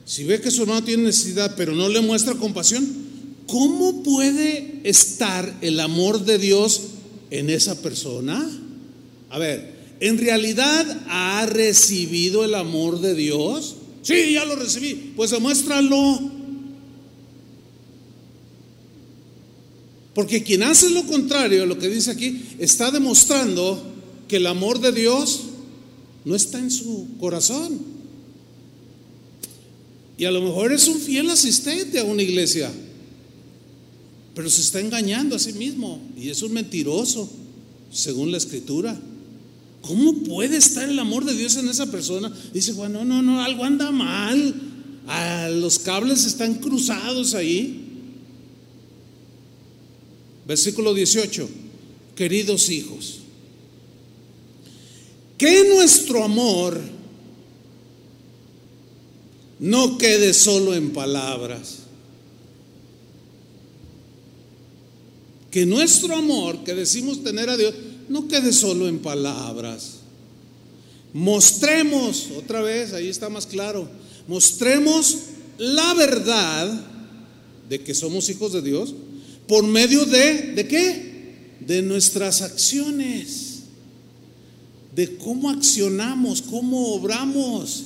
si ve que su hermano tiene necesidad pero no le muestra compasión, ¿cómo puede estar el amor de Dios en esa persona? A ver, ¿en realidad ha recibido el amor de Dios? Sí, ya lo recibí. Pues demuéstralo. Porque quien hace lo contrario a lo que dice aquí está demostrando que el amor de Dios no está en su corazón. Y a lo mejor es un fiel asistente a una iglesia, pero se está engañando a sí mismo y es un mentiroso, según la escritura. ¿Cómo puede estar el amor de Dios en esa persona? Dice Juan, no, no, no, algo anda mal. Ah, los cables están cruzados ahí. Versículo 18, queridos hijos, que nuestro amor no quede solo en palabras. Que nuestro amor que decimos tener a Dios no quede solo en palabras. Mostremos, otra vez, ahí está más claro, mostremos la verdad de que somos hijos de Dios por medio de, ¿de qué? De nuestras acciones, de cómo accionamos, cómo obramos.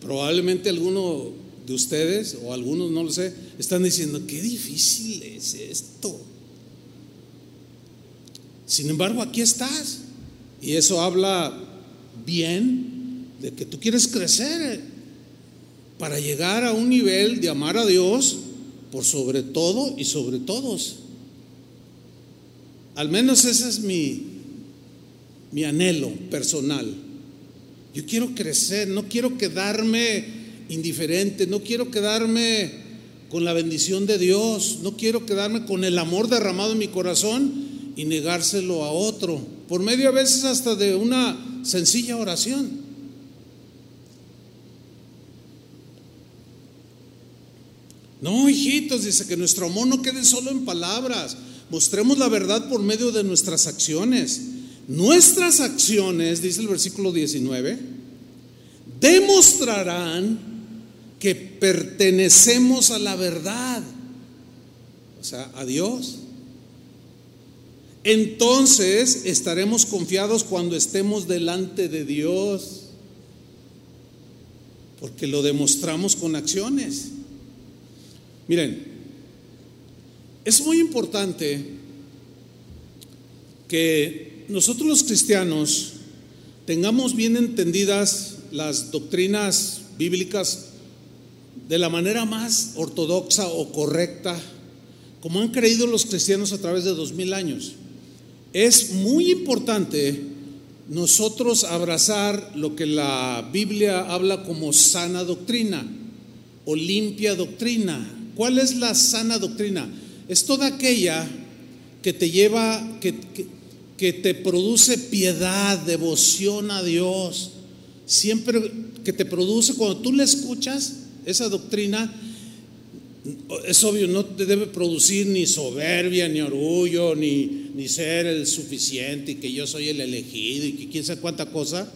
Probablemente alguno de ustedes, o algunos no lo sé, están diciendo, qué difícil es esto. Sin embargo, aquí estás. Y eso habla bien de que tú quieres crecer para llegar a un nivel de amar a Dios por sobre todo y sobre todos. Al menos ese es mi, mi anhelo personal. Yo quiero crecer, no quiero quedarme indiferente, no quiero quedarme con la bendición de Dios, no quiero quedarme con el amor derramado en mi corazón y negárselo a otro, por medio a veces hasta de una sencilla oración. No, hijitos, dice que nuestro amor no quede solo en palabras, mostremos la verdad por medio de nuestras acciones. Nuestras acciones, dice el versículo 19, demostrarán que pertenecemos a la verdad, o sea, a Dios. Entonces estaremos confiados cuando estemos delante de Dios, porque lo demostramos con acciones. Miren, es muy importante que nosotros los cristianos tengamos bien entendidas las doctrinas bíblicas de la manera más ortodoxa o correcta, como han creído los cristianos a través de dos mil años. Es muy importante nosotros abrazar lo que la Biblia habla como sana doctrina o limpia doctrina. ¿Cuál es la sana doctrina? Es toda aquella que te lleva, que, que, te produce piedad, devoción a Dios. Siempre que te produce, cuando tú le escuchas esa doctrina, es obvio, no te debe producir ni soberbia, ni orgullo, ni, ni ser el suficiente, y que yo soy el elegido, y que quién sabe cuánta cosa.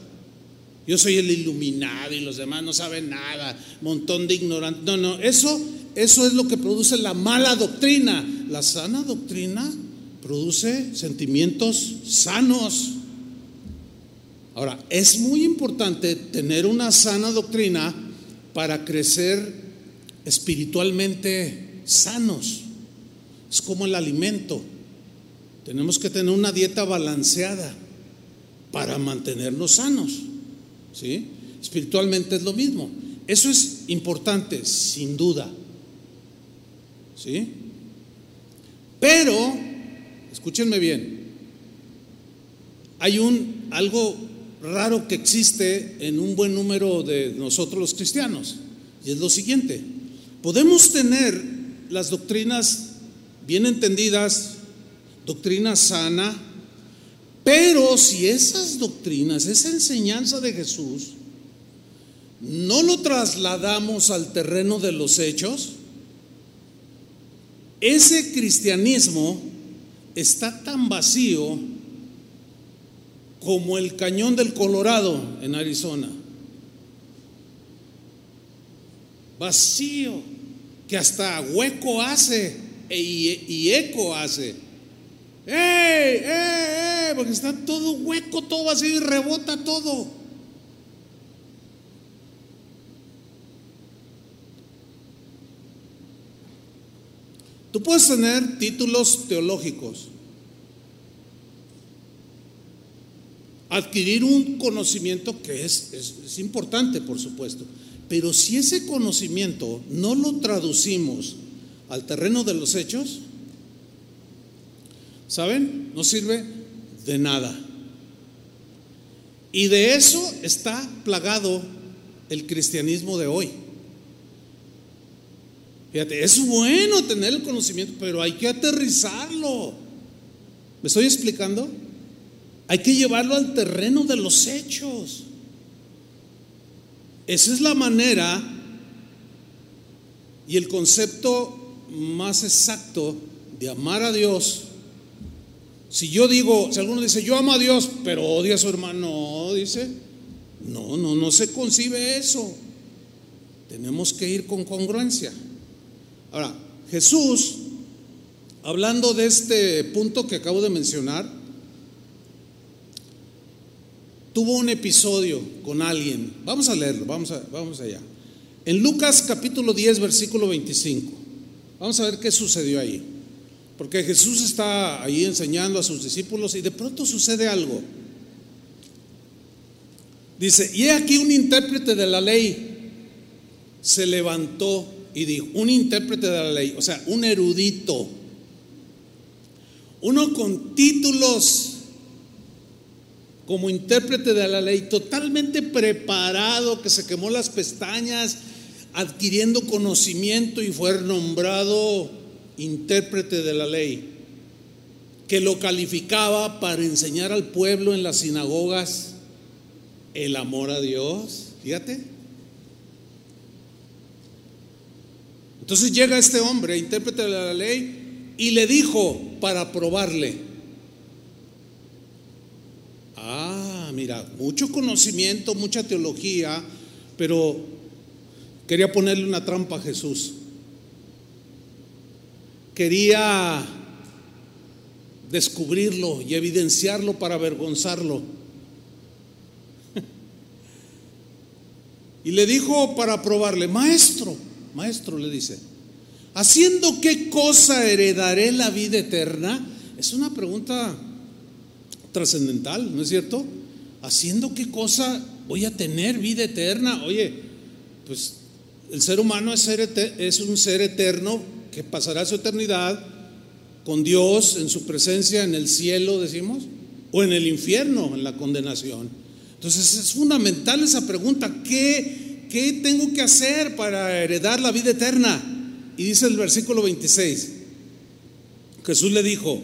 Yo soy el iluminado y los demás no saben nada, montón de ignorantes. No, no, eso eso es lo que produce la mala doctrina. La sana doctrina produce sentimientos sanos. Ahora, es muy importante tener una sana doctrina para crecer espiritualmente sanos. Es como el alimento. Tenemos que tener una dieta balanceada para mantenernos sanos. ¿Sí? Espiritualmente es lo mismo. Eso es importante, sin duda. ¿Sí? Pero, escúchenme bien, hay un algo raro que existe en un buen número de nosotros los cristianos, y es lo siguiente, podemos tener las doctrinas bien entendidas, doctrina sana, pero si esas doctrinas, esa enseñanza de Jesús, no lo trasladamos al terreno de los hechos, ese cristianismo está tan vacío como el cañón del Colorado en Arizona. Vacío, que hasta hueco hace e, y, eco hace. ¡Ey, ey, ey! Porque está todo hueco, todo vacío y rebota todo. Tú puedes tener títulos teológicos, adquirir un conocimiento que es, es, importante, por supuesto. Pero si ese conocimiento no lo traducimos al terreno de los hechos, ¿saben? No sirve de nada. Y de eso está plagado el cristianismo de hoy. Fíjate, es bueno tener el conocimiento, pero hay que aterrizarlo. ¿Me estoy explicando? Hay que llevarlo al terreno de los hechos. Esa es la manera y el concepto más exacto de amar a Dios. Si yo digo, si alguno dice, yo amo a Dios, pero odia a su hermano, dice, no, no, no se concibe eso. Tenemos que ir con congruencia. Ahora, Jesús, hablando de este punto que acabo de mencionar, tuvo un episodio con alguien. Vamos a leerlo, vamos, a, vamos allá. En Lucas capítulo 10, versículo 25. Vamos a ver qué sucedió ahí. Porque Jesús está ahí enseñando a sus discípulos y de pronto sucede algo. Dice, y he aquí un intérprete de la ley se levantó y dijo, un intérprete de la ley, o sea, un erudito, uno con títulos como intérprete de la ley, totalmente preparado, que se quemó las pestañas, adquiriendo conocimiento y fue nombrado intérprete de la ley, que lo calificaba para enseñar al pueblo en las sinagogas el amor a Dios. Fíjate. Entonces llega este hombre, intérprete de la ley, y le dijo para probarle. Ah, mira, mucho conocimiento, mucha teología, pero quería ponerle una trampa a Jesús. Quería descubrirlo y evidenciarlo para avergonzarlo. Y le dijo para probarle, maestro, Maestro le dice, ¿haciendo qué cosa heredaré la vida eterna? Es una pregunta trascendental, ¿no es cierto? ¿Haciendo qué cosa voy a tener vida eterna? Oye, pues el ser humano es, es un ser eterno que pasará su eternidad con Dios en su presencia en el cielo, decimos, o en el infierno, en la condenación. Entonces es fundamental esa pregunta, ¿qué ¿qué tengo que hacer para heredar la vida eterna? Y dice el versículo 26, Jesús le dijo,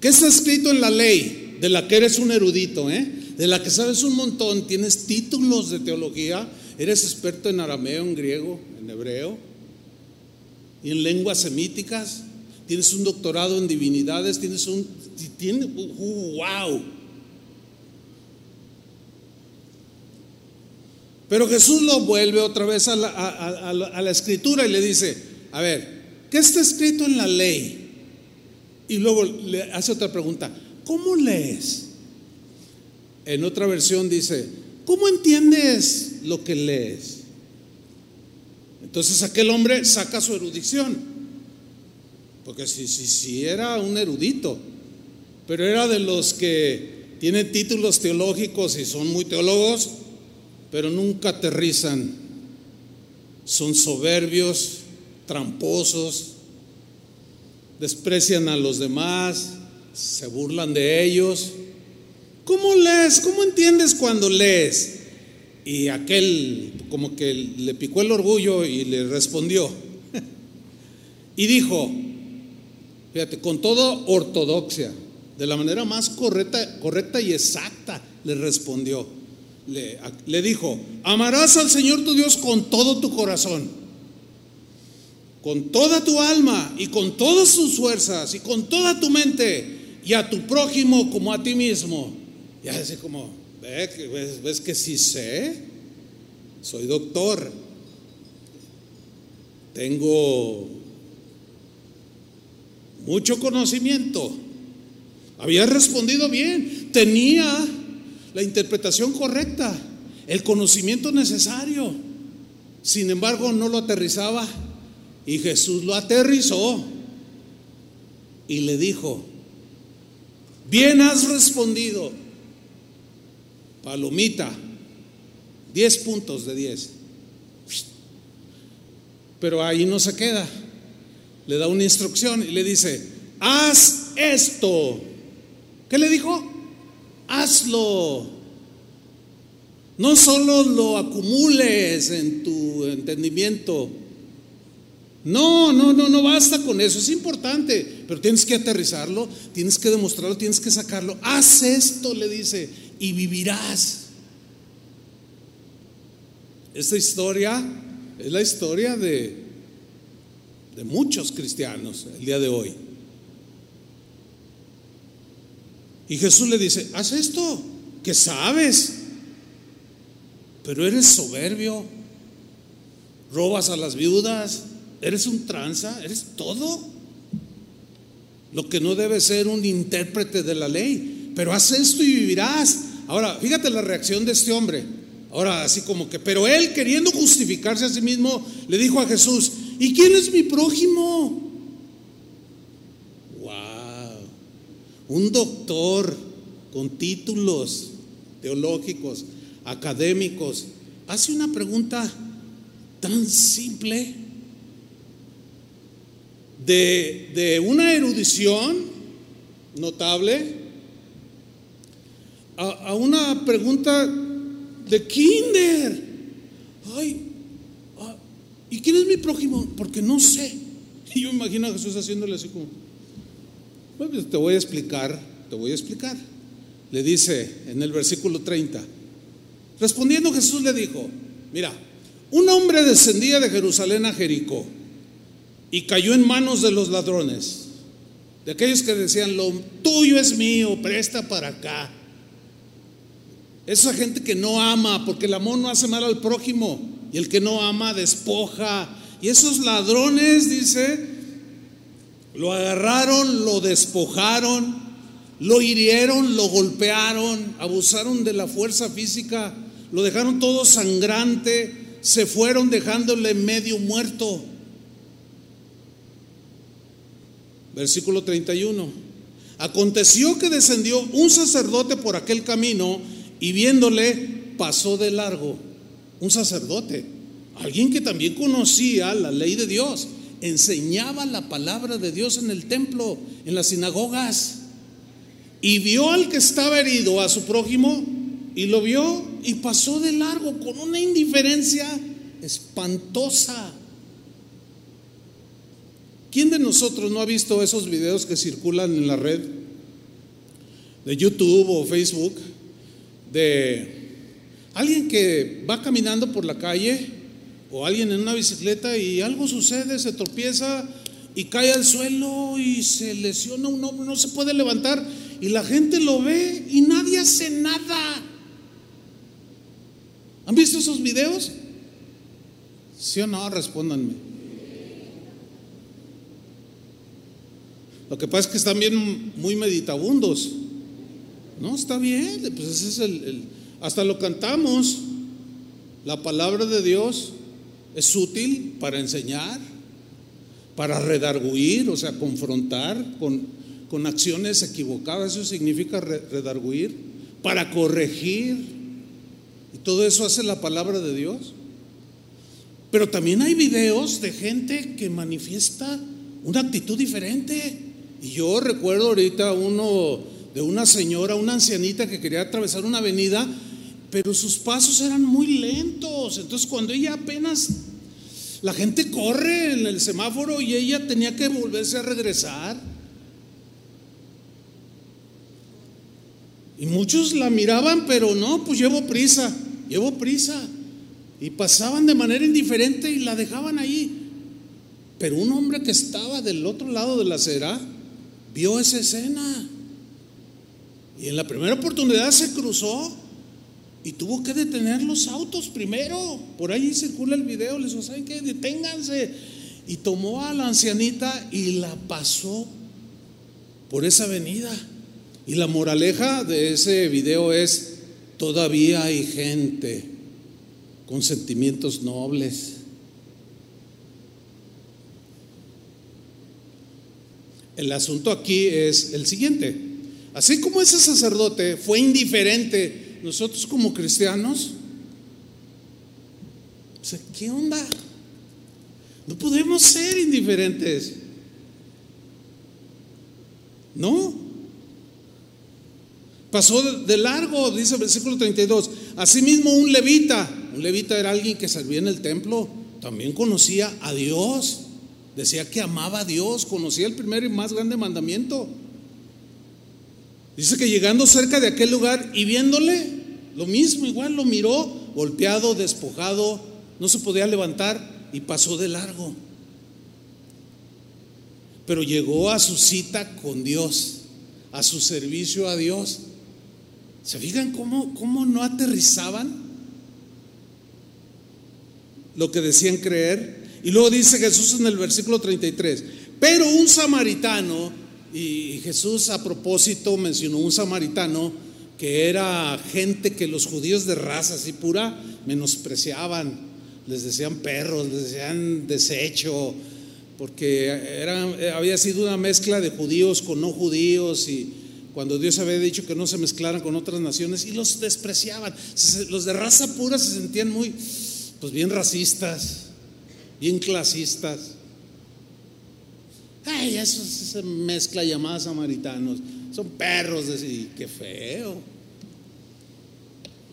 ¿qué está escrito en la ley? De la que eres un erudito, ¿eh? De la que sabes un montón, tienes títulos de teología, eres experto en arameo, en griego, en hebreo y en lenguas semíticas, tienes un doctorado en divinidades, tienes un, tienes, wow. Pero Jesús lo vuelve otra vez a la, escritura y le dice, a ver, ¿qué está escrito en la ley? Y luego le hace otra pregunta, ¿cómo lees? En otra versión dice, ¿cómo entiendes lo que lees? Entonces aquel hombre saca su erudición, porque si, si, si era un erudito, pero era de los que tienen títulos teológicos y son muy teólogos, pero nunca aterrizan. Son soberbios, tramposos, desprecian a los demás, se burlan de ellos. ¿Cómo lees? ¿Cómo entiendes cuando lees? Y aquel como que le picó el orgullo y le respondió. y dijo, fíjate, con toda ortodoxia, de la manera más correcta, correcta y exacta, le respondió le, dijo, amarás al Señor tu Dios con todo tu corazón, con toda tu alma y con todas tus fuerzas y con toda tu mente y a tu prójimo como a ti mismo. Y así como, ¿ves, ves que sí sé? Soy doctor. Tengo mucho conocimiento. Había respondido bien. Tenía la interpretación correcta, el conocimiento necesario. Sin embargo, no lo aterrizaba y Jesús lo aterrizó y le dijo, bien has respondido, palomita, 10 puntos de 10. Pero ahí no se queda. Le da una instrucción y le dice, haz esto. ¿Qué le dijo? Hazlo. No solo lo acumules en tu entendimiento. No, no, no, no basta con eso. Es importante, pero tienes que aterrizarlo, tienes que demostrarlo, tienes que sacarlo. Haz esto, le dice, y vivirás. Esta historia es la historia de, de muchos cristianos el día de hoy. Y Jesús le dice, haz esto, que sabes, pero eres soberbio, robas a las viudas, eres un tranza, eres todo. Lo que no debe ser un intérprete de la ley, pero haz esto y vivirás. Ahora, fíjate la reacción de este hombre. Ahora, así como que, pero él queriendo justificarse a sí mismo, le dijo a Jesús, ¿y quién es mi prójimo? Wow, un doctor con títulos teológicos, académicos, hace una pregunta tan simple de, de una erudición notable a, una pregunta de kinder. Ay, ah, ¿y quién es mi prójimo? Porque no sé. Y yo imagino a Jesús haciéndole así como, pues te voy a explicar, te voy a explicar. Le dice en el versículo 30, respondiendo Jesús le dijo, mira, un hombre descendía de Jerusalén a Jericó y cayó en manos de los ladrones, de aquellos que decían, lo tuyo es mío, presta para acá. Esa gente que no ama, porque el amor no hace mal al prójimo, y el que no ama despoja. Y esos ladrones, dice, lo agarraron, lo despojaron, lo hirieron, lo golpearon, abusaron de la fuerza física, lo dejaron todo sangrante, se fueron dejándole medio muerto. Versículo 31. Aconteció que descendió un sacerdote por aquel camino y viéndole pasó de largo. Un sacerdote, alguien que también conocía la ley de Dios, enseñaba la palabra de Dios en el templo, en las sinagogas. Y vio al que estaba herido, a su prójimo, y lo vio y pasó de largo con una indiferencia espantosa. ¿Quién de nosotros no ha visto esos videos que circulan en la red de YouTube o Facebook de alguien que va caminando por la calle o alguien en una bicicleta y algo sucede, se tropieza y cae al suelo y se lesiona un hombre, no se puede levantar y la gente lo ve y nadie hace nada? ¿Han visto esos videos? ¿Sí o no? Respóndanme. Lo que pasa es que están bien muy meditabundos. No, está bien, pues ese es el, hasta lo cantamos. La palabra de Dios es útil para enseñar, para redarguir, o sea, confrontar con, con acciones equivocadas, eso significa redarguir, para corregir. Y todo eso hace la palabra de Dios. Pero también hay videos de gente que manifiesta una actitud diferente. Y yo recuerdo ahorita uno de una señora, una ancianita que quería atravesar una avenida, pero sus pasos eran muy lentos. Entonces cuando ella apenas, la gente corre en el semáforo y ella tenía que volverse a regresar. Y muchos la miraban, pero no, pues llevo prisa, llevo prisa. Y pasaban de manera indiferente y la dejaban ahí. Pero un hombre que estaba del otro lado de la acera, vio esa escena. Y en la primera oportunidad se cruzó y tuvo que detener los autos primero. Por ahí circula el video, les dijo, ¿saben qué? Deténganse. Y tomó a la ancianita y la pasó por esa avenida. Y la moraleja de ese video es, todavía hay gente con sentimientos nobles El asunto aquí es el siguiente. Así como ese sacerdote fue indiferente nosotros como cristianos, ¿qué onda? No podemos ser indiferentes. No. Pasó de largo, dice el versículo 32. Asimismo, un levita, un levita era alguien que servía en el templo, también conocía a Dios. Decía que amaba a Dios, conocía el primer y más grande mandamiento. Dice que llegando cerca de aquel lugar y viéndole, lo mismo, igual lo miró, golpeado, despojado, no se podía levantar y pasó de largo. Pero llegó a su cita con Dios, a su servicio a Dios. ¿Se fijan cómo, cómo no aterrizaban lo que decían creer? Y luego dice Jesús en el versículo 33, pero un samaritano, y Jesús a propósito mencionó un samaritano que era gente que los judíos de raza así pura menospreciaban, les decían perros, les decían desecho, porque era, había sido una mezcla de judíos con no judíos y cuando Dios había dicho que no se mezclaran con otras naciones y los despreciaban. Los de raza pura se sentían muy, pues bien racistas, bien clasistas. Ay, eso se mezcla llamada samaritanos. Son perros, y qué feo.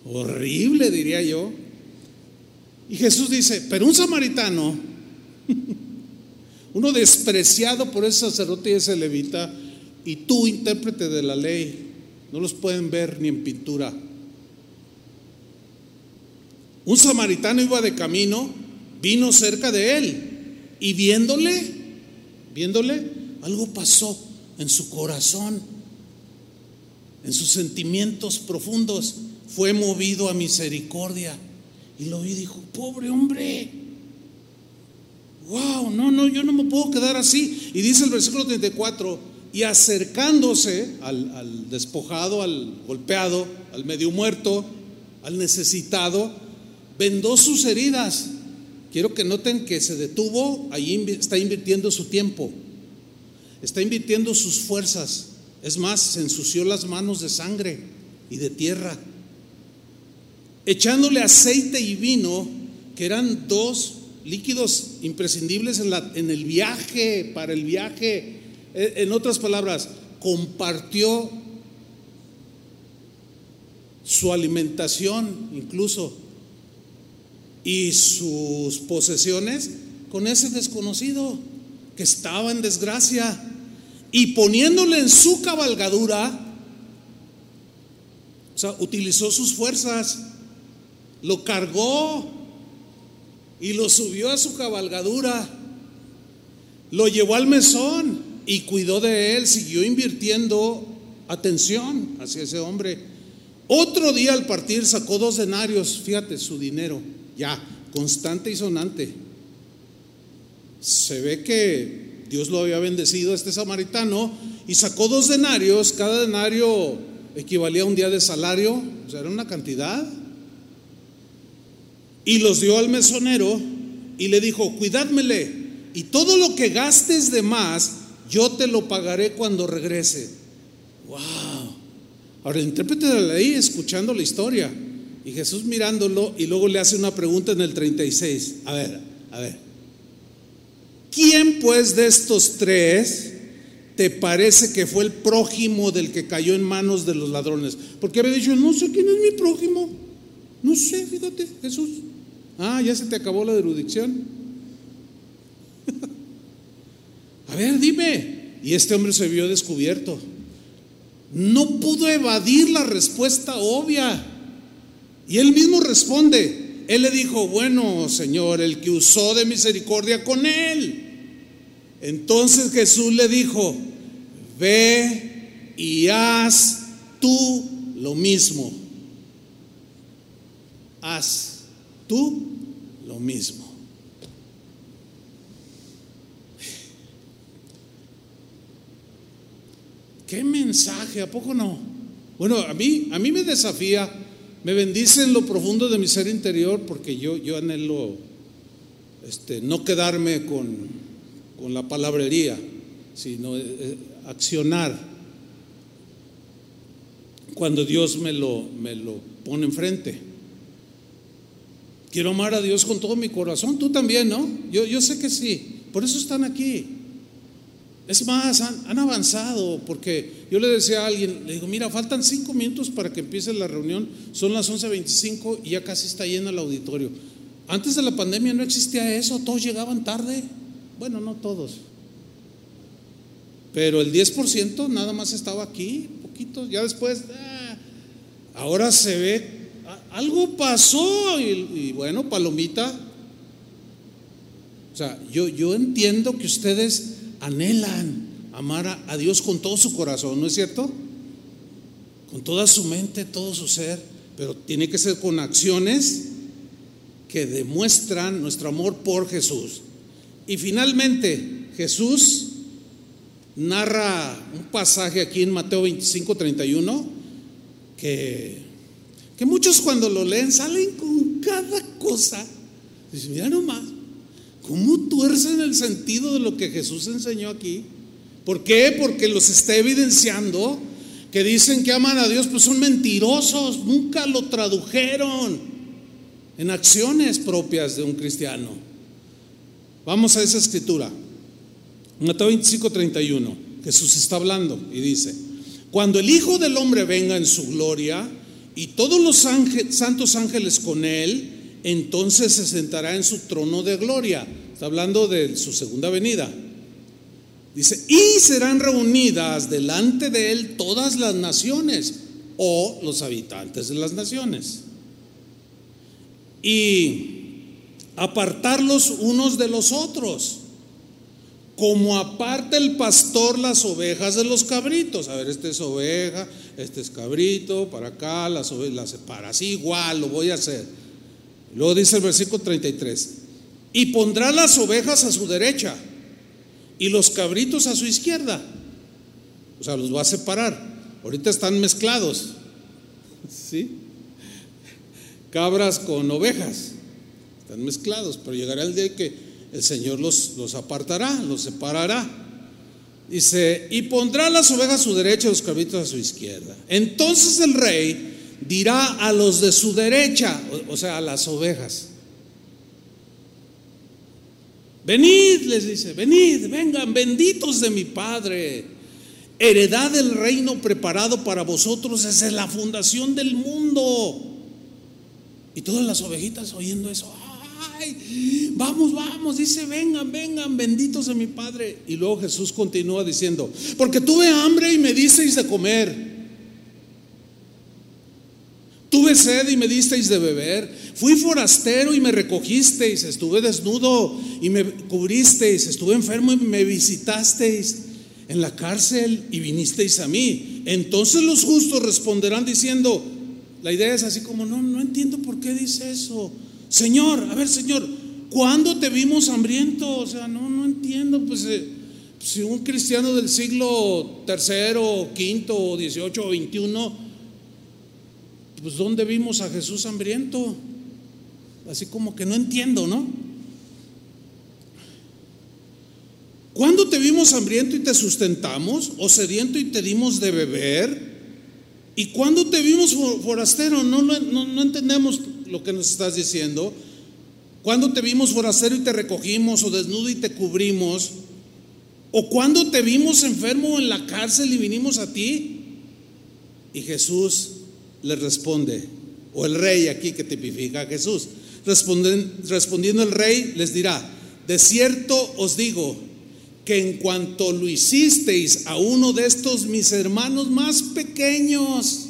Horrible, diría yo. Y Jesús dice, pero un samaritano, uno despreciado por ese sacerdote y ese levita, y tú, intérprete de la ley, no los pueden ver ni en pintura. Un samaritano iba de camino, vino cerca de él y viéndole, viéndole, algo pasó en su corazón, en sus sentimientos profundos. Fue movido a misericordia y lo vi y dijo, pobre hombre, wow, no, no, yo no me puedo quedar así. Y dice el versículo 34, y acercándose al, al, despojado, al golpeado, al medio muerto, al necesitado, vendó sus heridas. Quiero que noten que se detuvo, ahí está invirtiendo su tiempo, está invirtiendo sus fuerzas. Es más, se ensució las manos de sangre y de tierra, echándole aceite y vino, que eran dos líquidos imprescindibles en, en el viaje, para el viaje eh, en otras palabras, compartió su alimentación incluso y sus posesiones con ese desconocido que estaba en desgracia y poniéndole en su cabalgadura, o sea, utilizó sus fuerzas, lo cargó y lo subió a su cabalgadura, lo llevó al mesón y cuidó de él, siguió invirtiendo atención hacia ese hombre. Otro día al partir sacó dos denarios, fíjate, su dinero, ya, constante y sonante. Se ve que Dios lo había bendecido a este samaritano y sacó dos denarios, cada denario equivalía a un día de salario, o sea, era una cantidad. Y los dio al mesonero y le dijo, cuidádmele, y todo lo que gastes de más, yo te lo pagaré cuando regrese. Wow. Ahora el intérprete de la ley escuchando la historia y Jesús mirándolo y luego le hace una pregunta en el 36. A ver, a ver. ¿Quién pues de estos tres te parece que fue el prójimo del que cayó en manos de los ladrones? Porque había dicho, no sé quién es mi prójimo. No sé, fíjate, Jesús. Ah, ya se te acabó la erudición. A ver, dime. Y este hombre se vio descubierto. No pudo evadir la respuesta obvia. Y él mismo responde. Él le dijo, bueno, Señor, el que usó de misericordia con él. Entonces Jesús le dijo, ve y haz tú lo mismo. Haz tú lo mismo. ¿Qué mensaje? ¿A poco no? Bueno, a mí, a mí me desafía, me bendice en lo profundo de mi ser interior porque yo, yo anhelo este, no quedarme con, con la palabrería, sino eh, eh, accionar cuando Dios me lo, me lo pone enfrente. Quiero amar a Dios con todo mi corazón. Tú también, ¿no? Yo, yo sé que sí. Por eso están aquí. Es más, han, avanzado, porque yo le decía a alguien, le digo, mira, faltan cinco minutos para que empiece la reunión, son las 11.25 y ya casi está lleno el auditorio. Antes de la pandemia no existía eso, todos llegaban tarde. Bueno, no todos. Pero el 10% nada más estaba aquí, poquito, ya después, ah, ahora se ve algo pasó y, bueno, palomita. O sea, yo, yo entiendo que ustedes anhelan amar a, Dios con todo su corazón, ¿no es cierto? Con toda su mente, todo su ser, pero tiene que ser con acciones que demuestran nuestro amor por Jesús. Y finalmente, Jesús narra un pasaje aquí en Mateo 25, 31, que que muchos cuando lo leen salen con cada cosa. Dicen, mira nomás, ¿cómo tuercen el sentido de lo que Jesús enseñó aquí? ¿Por qué? Porque los está evidenciando que dicen que aman a Dios, pues son mentirosos, nunca lo tradujeron en acciones propias de un cristiano. Vamos a esa escritura. Mateo 25, 31. Jesús está hablando y dice, cuando el Hijo del Hombre venga en su gloria, y todos los santos ángeles con él, entonces se sentará en su trono de gloria. Está hablando de su segunda venida. Dice, y serán reunidas delante de él todas las naciones o los habitantes de las naciones. Y apartarlos unos de los otros como aparta el pastor las ovejas de los cabritos. A ver, esta es oveja, este es cabrito, para acá, las ovejas las separa. Así igual lo voy a hacer. Luego dice el versículo 33, y pondrá las ovejas a su derecha y los cabritos a su izquierda. O sea, los va a separar. Ahorita están mezclados. ¿Sí? Cabras con ovejas. Están mezclados, pero llegará el día que el Señor los, los apartará, los separará. Dice, y pondrá las ovejas a su derecha y los cabritos a su izquierda. Entonces el rey dirá a los de su derecha, o, sea, a las ovejas, venid, les dice, venid, vengan, benditos de mi Padre, heredad del reino preparado para vosotros desde la fundación del mundo. Y todas las ovejitas oyendo eso, vamos, vamos, dice, vengan, vengan, benditos de mi Padre. Y luego Jesús continúa diciendo, porque tuve hambre y me disteis de comer. Tuve sed y me disteis de beber. Fui forastero y me recogisteis. Estuve desnudo y me cubristeis. Estuve enfermo y me visitasteis. En la cárcel y vinisteis a mí. Entonces los justos responderán diciendo, la idea es así como, no, no entiendo por qué dice eso. Señor, a ver, Señor, ¿cuándo te vimos hambriento? O sea, no, no entiendo, pues eh, si un cristiano del siglo tercero, quinto, dieciocho o veintiuno, pues ¿dónde vimos a Jesús hambriento? Así como que no entiendo, ¿no? ¿Cuándo te vimos hambriento y te sustentamos? ¿O sediento y te dimos de beber? ¿Y cuándo te vimos forastero? No, no, no entendemos lo que nos estás diciendo. Cuando te vimos forastero y te recogimos, o desnudo y te cubrimos, o cuando te vimos enfermo en la cárcel y vinimos a ti. Y Jesús le responde, o el rey aquí que tipifica a Jesús, respondiendo el rey les dirá, de cierto os digo que en cuanto lo hicisteis a uno de estos mis hermanos más pequeños,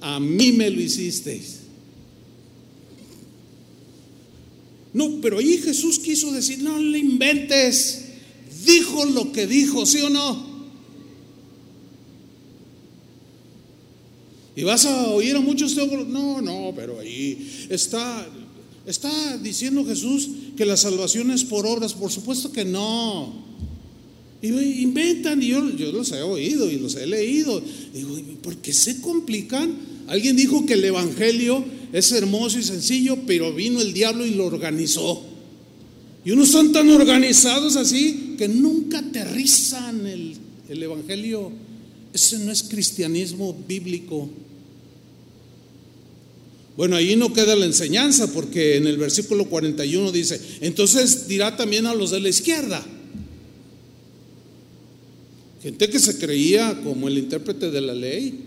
a mí me lo hicisteis. No, pero ahí Jesús quiso decir, no le inventes. Dijo lo que dijo, ¿sí o no? Y vas a oír a muchos teólogos, no, no, pero ahí está, está diciendo Jesús que la salvación es por obras, por supuesto que no. Y inventan, y yo, yo los he oído y los he leído. Digo, ¿por qué se complican? Alguien dijo que el Evangelio es hermoso y sencillo, pero vino el diablo y lo organizó. Y unos son tan organizados así que nunca aterrizan el, el Evangelio. Ese no es cristianismo bíblico. Bueno, ahí no queda la enseñanza porque en el versículo 41 dice, entonces dirá también a los de la izquierda. Gente que se creía como el intérprete de la ley.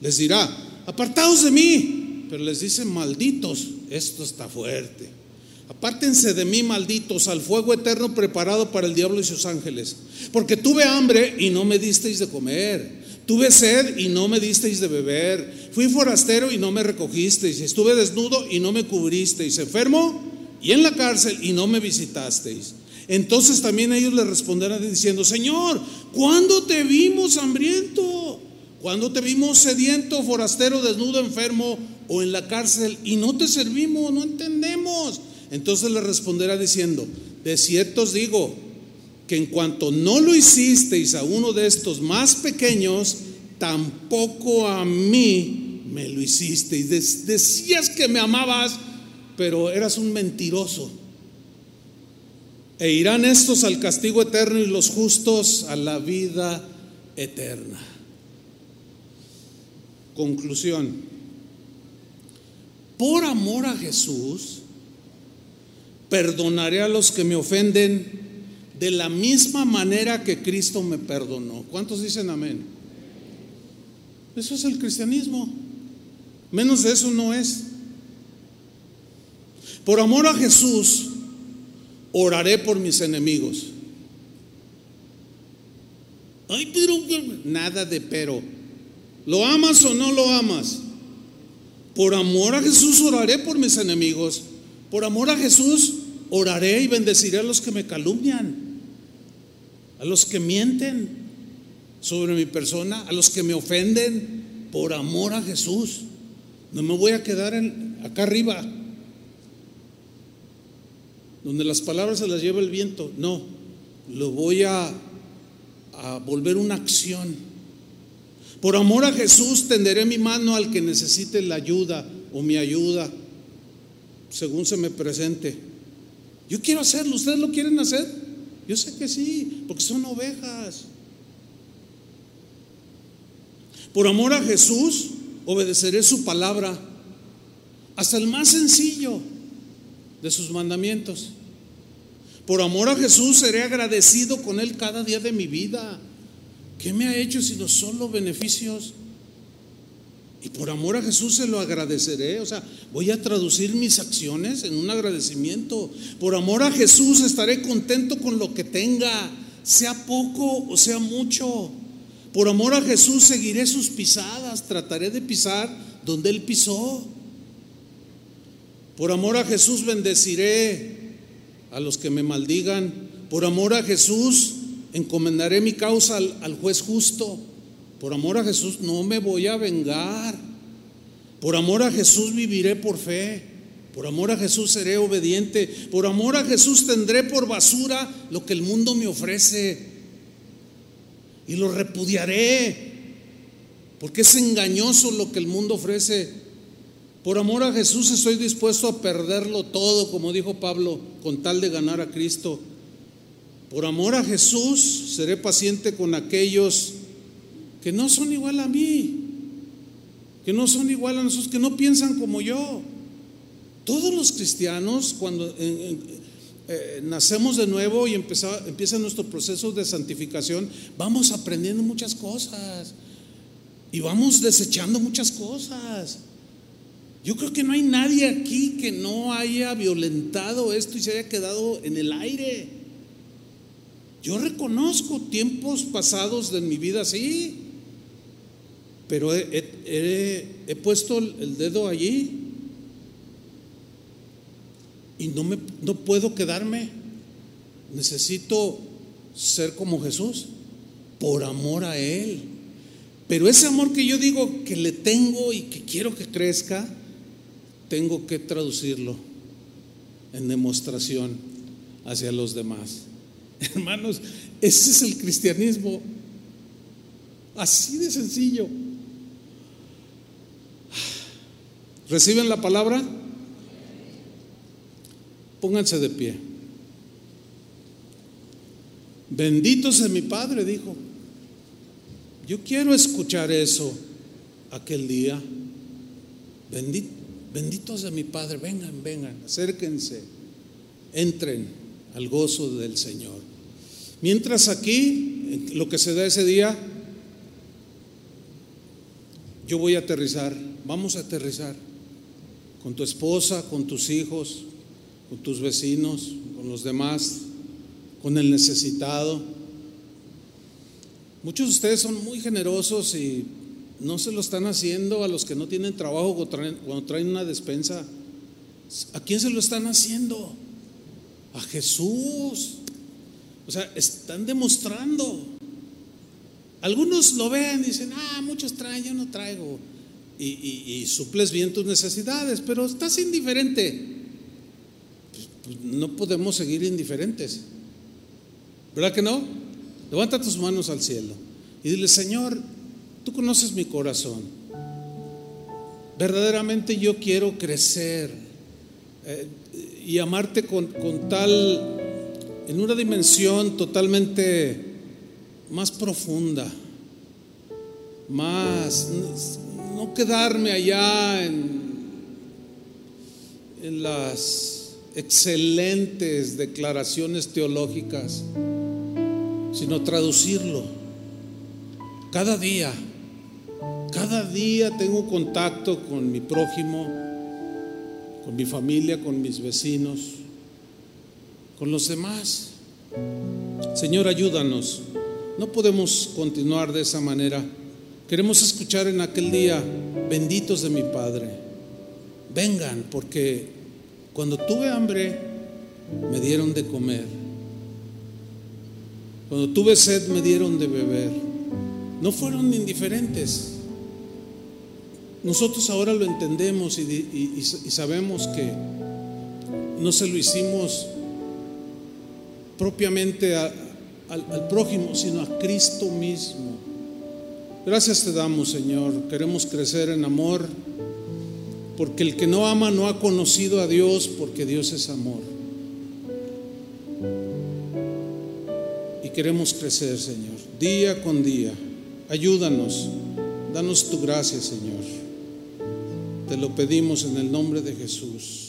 Les dirá, apartaos de mí. Pero les dice, malditos, esto está fuerte. Apártense de mí, malditos, al fuego eterno preparado para el diablo y sus ángeles. Porque tuve hambre y no me disteis de comer. Tuve sed y no me disteis de beber. Fui forastero y no me recogisteis. Estuve desnudo y no me cubristeis. Enfermo y en la cárcel y no me visitasteis. Entonces también ellos le responderán diciendo, Señor, ¿cuándo te vimos hambriento? ¿Cuándo te vimos sediento, forastero, desnudo, enfermo o en la cárcel y no te servimos? No entendemos. Entonces le responderá diciendo, de cierto os digo que en cuanto no lo hicisteis a uno de estos más pequeños, tampoco a mí me lo hicisteis. Decías que me amabas, pero eras un mentiroso. E irán estos al castigo eterno y los justos a la vida eterna. Conclusión. Por amor a Jesús, perdonaré a los que me ofenden de la misma manera que Cristo me perdonó. ¿Cuántos dicen amén? Eso es el cristianismo. Menos de eso no es. Por amor a Jesús, oraré por mis enemigos. Ay, pero nada de pero. ¿Lo amas o no lo amas? Por amor a Jesús oraré por mis enemigos. Por amor a Jesús oraré y bendeciré a los que me calumnian, a los que mienten sobre mi persona, a los que me ofenden. Por amor a Jesús. No me voy a quedar acá arriba donde las palabras se las lleva el viento. No, lo voy a, a volver una acción. Por amor a Jesús tenderé mi mano al que necesite la ayuda o mi ayuda, según se me presente. Yo quiero hacerlo, ¿ustedes lo quieren hacer? Yo sé que sí, porque son ovejas. Por amor a Jesús obedeceré su palabra, hasta el más sencillo de sus mandamientos. Por amor a Jesús seré agradecido con Él cada día de mi vida. ¿Qué me ha hecho sino solo beneficios? Y por amor a Jesús se lo agradeceré. O sea, voy a traducir mis acciones en un agradecimiento. Por amor a Jesús estaré contento con lo que tenga, sea poco o sea mucho. Por amor a Jesús seguiré sus pisadas, trataré de pisar donde Él pisó. Por amor a Jesús bendeciré a los que me maldigan. Por amor a Jesús, encomendaré mi causa al, juez justo. Por amor a Jesús no me voy a vengar. Por amor a Jesús viviré por fe. Por amor a Jesús seré obediente. Por amor a Jesús tendré por basura lo que el mundo me ofrece. Y lo repudiaré. Porque es engañoso lo que el mundo ofrece. Por amor a Jesús estoy dispuesto a perderlo todo, como dijo Pablo, con tal de ganar a Cristo. Por amor a Jesús seré paciente con aquellos que no son igual a mí, que no son igual a nosotros, que no piensan como yo. Todos los cristianos, cuando eh, nacemos de nuevo y empieza, nuestro proceso de santificación, vamos aprendiendo muchas cosas y vamos desechando muchas cosas. Yo creo que no hay nadie aquí que no haya violentado esto y se haya quedado en el aire. Yo reconozco tiempos pasados de mi vida así, pero he, puesto el dedo allí y no, me, no puedo quedarme. Necesito ser como Jesús por amor a Él. Pero ese amor que yo digo que le tengo y que quiero que crezca, tengo que traducirlo en demostración hacia los demás. Hermanos, ese es el cristianismo. Así de sencillo. ¿Reciben la palabra? Pónganse de pie. Bendito sea mi Padre, dijo. Yo quiero escuchar eso aquel día. benditos de mi Padre, vengan, vengan, acérquense, entren al gozo del Señor. Mientras aquí, lo que se da ese día, yo voy a aterrizar, vamos a aterrizar con tu esposa, con tus hijos, con tus vecinos, con los demás, con el necesitado. Muchos de ustedes son muy generosos y no se lo están haciendo a los que no tienen trabajo cuando traen, una despensa. ¿A quién se lo están haciendo? A Jesús. O sea, están demostrando. Algunos lo ven y dicen, ah, muchos traen, yo no traigo. Y, suples bien tus necesidades, pero estás indiferente. No podemos seguir indiferentes. ¿Verdad que no? Levanta tus manos al cielo y dile, Señor, tú conoces mi corazón. Verdaderamente yo quiero crecer eh, y amarte con, con tal, en una dimensión totalmente más profunda, más, no quedarme allá en, en las excelentes declaraciones teológicas, sino traducirlo cada día. Cada día tengo contacto con mi prójimo, con mi familia, con mis vecinos, con los demás. Señor, ayúdanos. No podemos continuar de esa manera. Queremos escuchar en aquel día, benditos de mi Padre, vengan, porque cuando tuve hambre, me dieron de comer. Cuando tuve sed, me dieron de beber. No fueron indiferentes. Nosotros ahora lo entendemos y, sabemos que no se lo hicimos propiamente al, prójimo, sino a Cristo mismo. Gracias te damos, Señor. Queremos crecer en amor, porque el que no ama no ha conocido a Dios, porque Dios es amor. Y queremos crecer, Señor, día con día. Ayúdanos, danos tu gracia, Señor. Te lo pedimos en el nombre de Jesús.